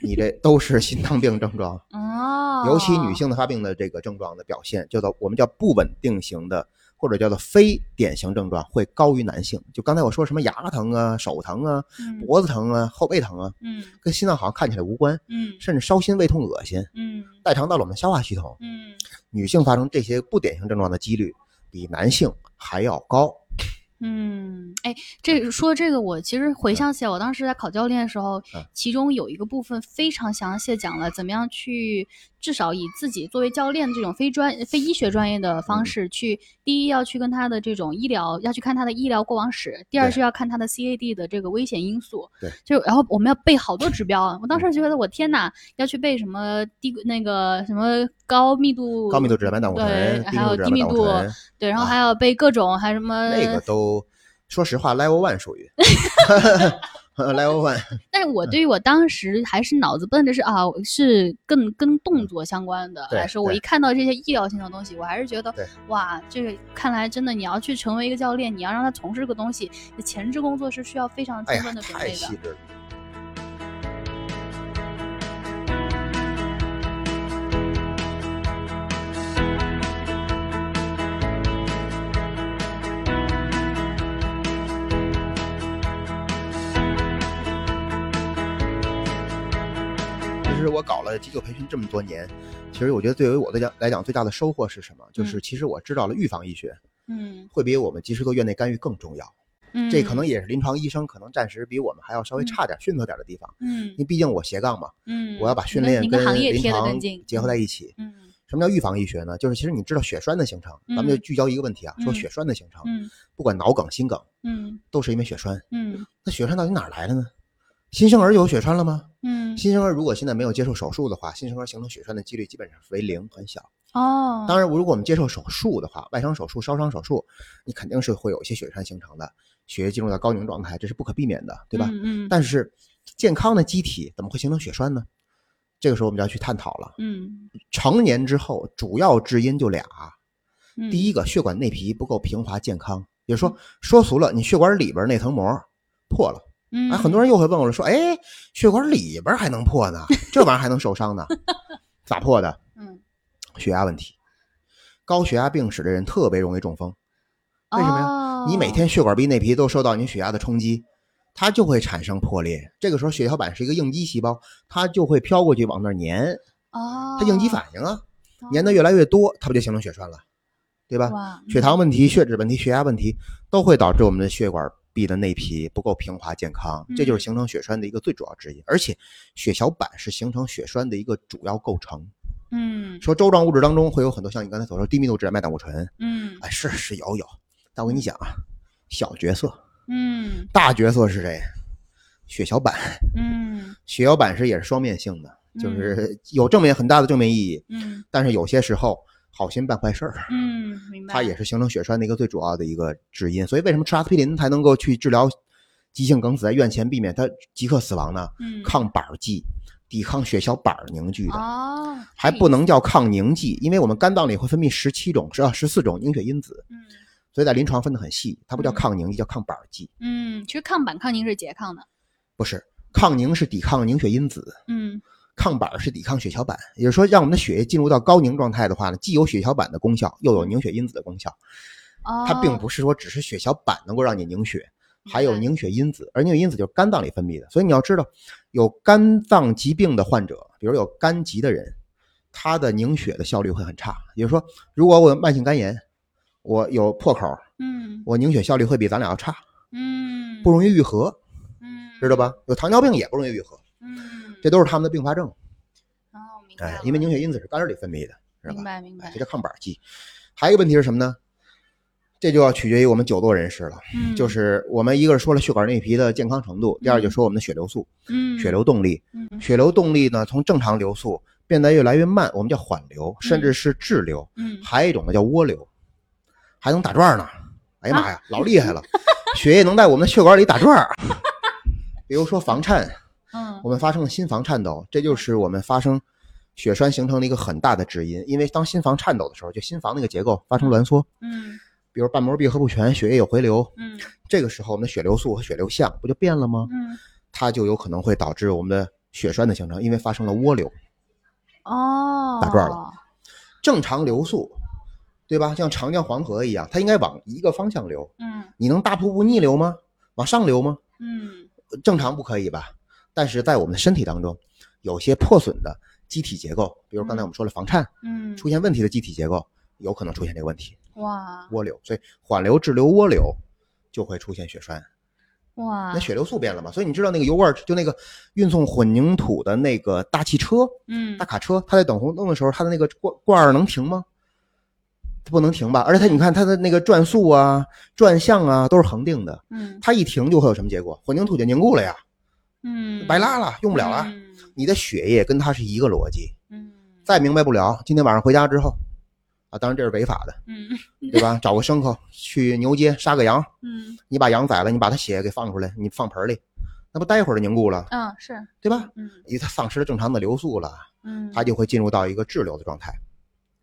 你这都是心脏病症状。哦，尤其女性的发病的这个症状的表现，叫做我们叫不稳定型的，或者叫做非典型症状，会高于男性。就刚才我说什么牙疼啊、手疼啊、嗯脖子疼啊、后背疼啊，嗯跟心脏好像看起来无关，嗯甚至烧心、胃痛、恶心，嗯代偿到了我们消化系统。嗯女性发生这些不典型症状的几率比男性还要高。嗯，哎，这说这个，我其实回想起来，我当时在考教练的时候，嗯。其中有一个部分非常详细的讲了怎么样去，至少以自己作为教练这种非专非医学专业的嗯。方式去，第一要去跟他的这种医疗要去看他的医疗过往史，第二是要看他的 CAD 的这个危险因素，对，就然后我们要背好多指标啊，我当时觉得我天呐，要去背什么低那个什么高密度高密度脂蛋白胆固对还有低密度醇，对，然后啊。还要背各种还什么那个都说实话，level one 属于 level one。但是我对于我当时还是脑子笨的是啊，是更跟动作相关的对来说，我一看到这些医疗性的东西，我还是觉得哇，这个看来真的你要去成为一个教练，你要让他从事这个东西，前置工作是需要非常充分的，准备的。细致了。我搞了急救培训这么多年，其实我觉得对于我来讲来讲最大的收获是什么？就是其实我知道了预防医学嗯会比我们及时做院内干预更重要。嗯，这可能也是临床医生可能暂时比我们还要稍微差点、逊色点的地方。嗯因为毕竟我斜杠嘛，嗯，我要把训练跟临床结合在一起。嗯什么叫预防医学呢？就是其实你知道血栓的形成，咱们就聚焦一个问题啊，说嗯血栓的形成，嗯不管脑梗、心梗，嗯都是因为血栓。嗯那血栓到底哪儿来的呢？新生儿有血栓了吗？嗯新生儿如果现在没有接受手术的话，新生儿形成血栓的几率基本上为零，很小。哦，当然，如果我们接受手术的话，外伤手术、烧伤手术，你肯定是会有一些血栓形成的，血液进入到高凝状态，这是不可避免的，对吧？嗯嗯但是健康的机体怎么会形成血栓呢？这个时候我们就要去探讨了。嗯成年之后，主要致因就俩，嗯，第一个血管内皮不够平滑健康，也就是说说俗了，你血管里边那层膜破了。嗯啊，很多人又会问我了，说，哎，血管里边还能破呢？这玩意儿还能受伤呢？[laughs] 咋破的？嗯血压问题。高血压病史的人特别容易中风，为什么呀？呀你每天血管壁内皮都受到你血压的冲击，它就会产生破裂。这个时候血小板是一个应激细胞，它就会飘过去往那儿粘，哦，它应激反应啊，粘的越来越多，它不就形成血栓了，对吧？哇，血糖问题、血脂问题、血压问题都会导致我们的血管壁的内皮不够平滑健康，这就是形成血栓的一个最主要之一。而且血小板是形成血栓的一个主要构成。嗯。说周状物质当中会有很多像你刚才所说低密度脂蛋白胆固醇，嗯。哎，是是有有，但我跟你讲啊，小角色，嗯。大角色是谁？血小板，嗯。血小板是也是双面性的，就是有正面很大的正面意义，嗯。但是有些时候好心办坏事儿。嗯，明白。它也是形成血栓的一个最主要的一个致因。所以为什么吃阿司匹林才能够去治疗急性梗死，在院前避免它即刻死亡呢？嗯抗板儿剂，抵抗血小板儿凝聚的，哦，还不能叫抗凝剂，因为我们肝脏里会分泌十七种是啊十四种凝血因子，嗯所以在临床分得很细，它不叫嗯抗凝剂，叫抗板儿剂，嗯，其实抗板抗凝是拮抗的。不是抗凝是抵抗凝血因子。嗯抗板儿是抵抗血小板，也就是说，让我们的血液进入到高凝状态的话呢，既有血小板的功效，又有凝血因子的功效。哦，它并不是说只是血小板能够让你凝血，还有凝血因子，而凝血因子就是肝脏里分泌的。所以你要知道，有肝脏疾病的患者，比如有肝疾的人，他的凝血的效率会很差。也就是说，如果我有慢性肝炎，我有破口，嗯我凝血效率会比咱俩要差，嗯不容易愈合，嗯知道吧？有糖尿病也不容易愈合，嗯这都是他们的并发症。哦明白，哎因为凝血因子是肝儿里分泌的，是吧明？白明白哎这叫抗板剂。还有一个问题是什么呢？这就要取决于我们久坐人士了。嗯就是我们一个是说了血管内皮的健康程度，第二就说我们的血流速、嗯血流动力。嗯血流动力呢，从正常流速变得越来越慢，我们叫缓流，甚至是滞流。嗯还有一种呢叫涡流，还能打转呢。哎呀妈啊呀，老厉害了！血液能在我们的血管里打转儿。[laughs] 比如说房颤，嗯我们发生了心房颤抖，这就是我们发生血栓形成的一个很大的指因。因为当心房颤抖的时候，就心房那个结构发生挛缩，嗯比如瓣膜闭合不全，血液有回流，嗯这个时候我们的血流速和血流向不就变了吗？嗯它就有可能会导致我们的血栓的形成，因为发生了涡流。哦打转了正常流速，对吧？像长江黄河一样，它应该往一个方向流。嗯你能大瀑布逆流吗？往上流吗？嗯正常不可以吧？但是在我们的身体当中，有些破损的机体结构，比如刚才我们说了房颤，嗯出现问题的机体结构，有可能出现这个问题，哇涡流。所以缓流、滞留、涡流就会出现血栓。哇那，血流速变了嘛，所以你知道那个油罐就那个运送混凝土的那个大汽车、嗯大卡车，它在等红灯的时候，它的那个罐罐儿能停吗？它不能停吧？而且它你看它的那个转速啊、转向啊都是恒定的，嗯它一停就会有什么结果？混凝土就凝固了呀，嗯，白拉了，用不了了。嗯你的血液跟它是一个逻辑，嗯再明白不了，今天晚上回家之后，啊，当然这是违法的，嗯对吧？找个牲口去牛街杀个羊，嗯你把羊宰了，你把它血给放出来，你放盆里，那不待会儿就凝固了，嗯是对吧？嗯因为它丧失了正常的流速了，嗯，它就会进入到一个滞留的状态。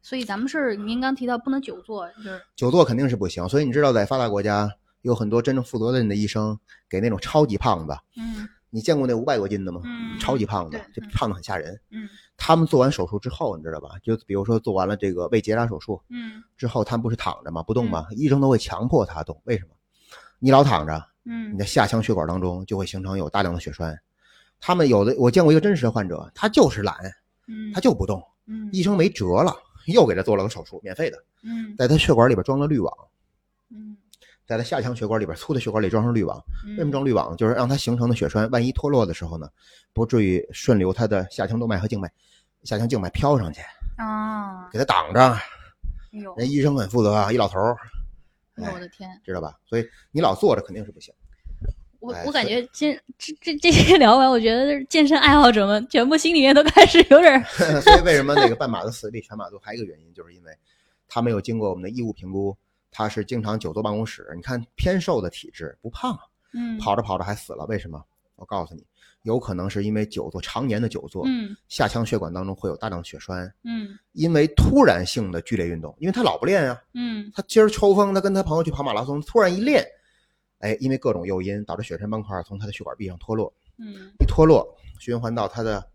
所以咱们是您刚提到不能久坐，就是久坐肯定是不行，所以你知道，在发达国家有很多真正负责任的医生给那种超级胖子，嗯你见过那五百多斤的吗？嗯超级胖子对，就胖的很吓人。嗯他们做完手术之后，你知道吧？就比如说做完了这个胃结扎手术嗯之后，他们不是躺着吗？不动吗？医生都会强迫他动，为什么？你老躺着，嗯你的下腔血管当中就会形成有大量的血栓。他们有的，我见过一个真实的患者，他就是懒，嗯他就不动，嗯医生没辙了，又给他做了个手术，免费的，嗯在他血管里边装了滤网，嗯在他下腔血管里边粗的血管里装上滤网。嗯为什么装滤网？就是让它形成的血栓，万一脱落的时候呢，不至于顺流它的下腔动脉和静脉，下腔静脉飘上去，啊？给他挡着。哎呦，人医生很负责啊，一老头儿，我的天！知道吧？所以你老坐着肯定是不行。哎我我感觉这这这这些聊完，我觉得健身爱好者们全部心里面都开始有点儿 [laughs] 所以为什么那个半马的死比全马多？还有一个原因，就是因为他没有经过我们的义务评估，他是经常久坐办公室。你看偏瘦的体质不胖，嗯跑着跑着还死了，为什么？我告诉你，有可能是因为久坐常年的久坐，嗯下腔血管当中会有大量血栓，嗯因为突然性的剧烈运动，因为他老不练啊，嗯他今儿抽风，他跟他朋友去跑马拉松，突然一练，哎，因为各种诱因导致血栓斑块从他的血管壁上脱落，嗯一脱落循环到他的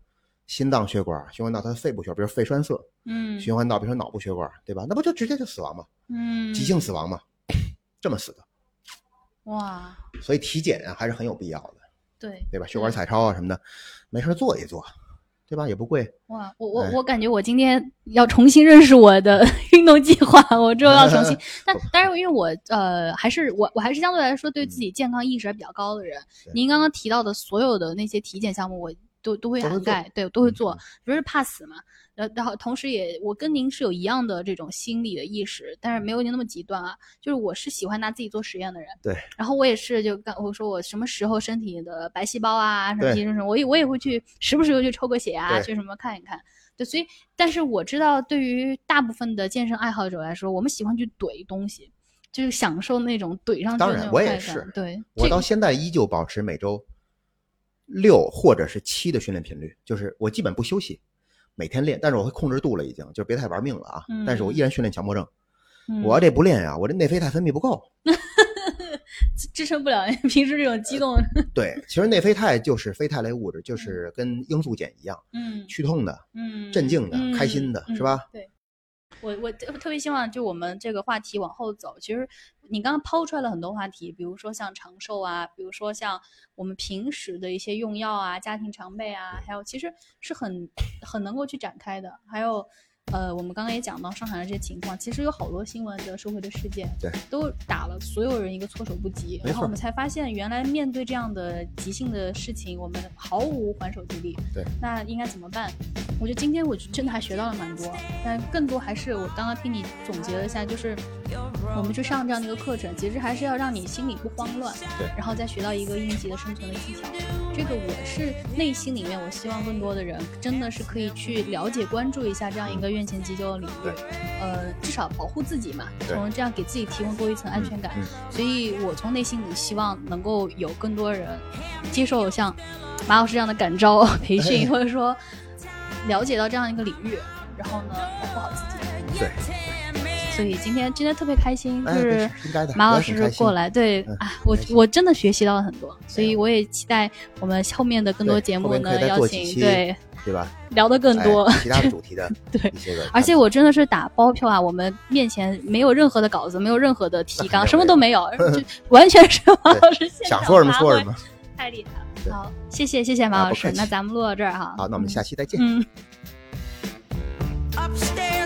心脏血管，循环到他的肺部血管，比如肺栓塞，嗯循环到比如说脑部血管，对吧？那不就直接就死亡吗？嗯，[laughs] 急性死亡嘛，这么死的。哇，所以体检啊还是很有必要的，对对吧？血管彩超啊什么的，没事做一做，对吧？也不贵。哇，我我哎我感觉我今天要重新认识我的 [laughs] 运动计划，我之后要重新。[laughs] 但但是因为我呃还是我我还是相对来说对自己健康意识还比较高的人。对您刚刚提到的所有的那些体检项目，我都都会涵盖，对，都会做不，是怕死嘛。然然后同时也我跟您是有一样的这种心理的意识，但是没有您那么极端啊。就是我是喜欢拿自己做实验的人，对。然后我也是就刚我说我什么时候身体的白细胞啊什么什么，我也我也会去时不时就去抽个血啊，对去什么看一看。对，所以但是我知道，对于大部分的健身爱好者来说，我们喜欢去怼东西，就是享受那种怼上去的那种快感我也是对，我到现在依旧保持每周六或者是七的训练频率，就是我基本不休息，每天练，但是我会控制度了，已经就别太玩命了啊。但是我依然训练强迫症，嗯我要这不练呀、我这内啡肽分泌不够。[laughs] 支支撑不了 [laughs] 平时这种激动。对，其实内啡肽就是非肽类物质，就是跟罂粟碱一样，嗯驱痛的、嗯，镇静的、嗯开心的，嗯是吧？对，我我特别希望就我们这个话题往后走，其实你刚刚抛出来了很多话题，比如说像长寿啊，比如说像我们平时的一些用药啊、家庭常备啊，还有其实是很很能够去展开的，还有。呃，我们刚刚也讲到上海的这些情况，其实有好多新闻的社会的事件，对，都打了所有人一个措手不及，然后我们才发现，原来面对这样的急性的事情，我们毫无还手之力。对，那应该怎么办？我觉得今天我真的还学到了蛮多，但更多还是我刚刚听你总结了一下，就是我们去上这样的一个课程，其实还是要让你心里不慌乱，对然后再学到一个应急的生存的技巧。这个我是内心里面，我希望更多的人真的是可以去了解、关注一下这样一个院前急救的领域，呃，至少保护自己嘛，从这样给自己提供多一层安全感。嗯所以我从内心里希望能够有更多人接受像马老师这样的感召培训，哎或者说了解到这样一个领域，然后呢保护好自己。对，所以今天今天特别开心，就哎，是。马老师过，来，对嗯啊，我我真的学习到了很多，所以我也期待我们后面的更多节目呢邀请对对吧？聊得更多。哎其他 [laughs] 主题的对一些个，而且我真的是打包票啊！我们面前没有任何的稿子，没有任何的提纲，[laughs] 什么都没有，[laughs] 就完全是马老师现场想说什么发挥说什么。太厉害了。好，谢谢谢谢马老师，那咱们录到这儿哈。好，那我们下期再见。嗯。upstairs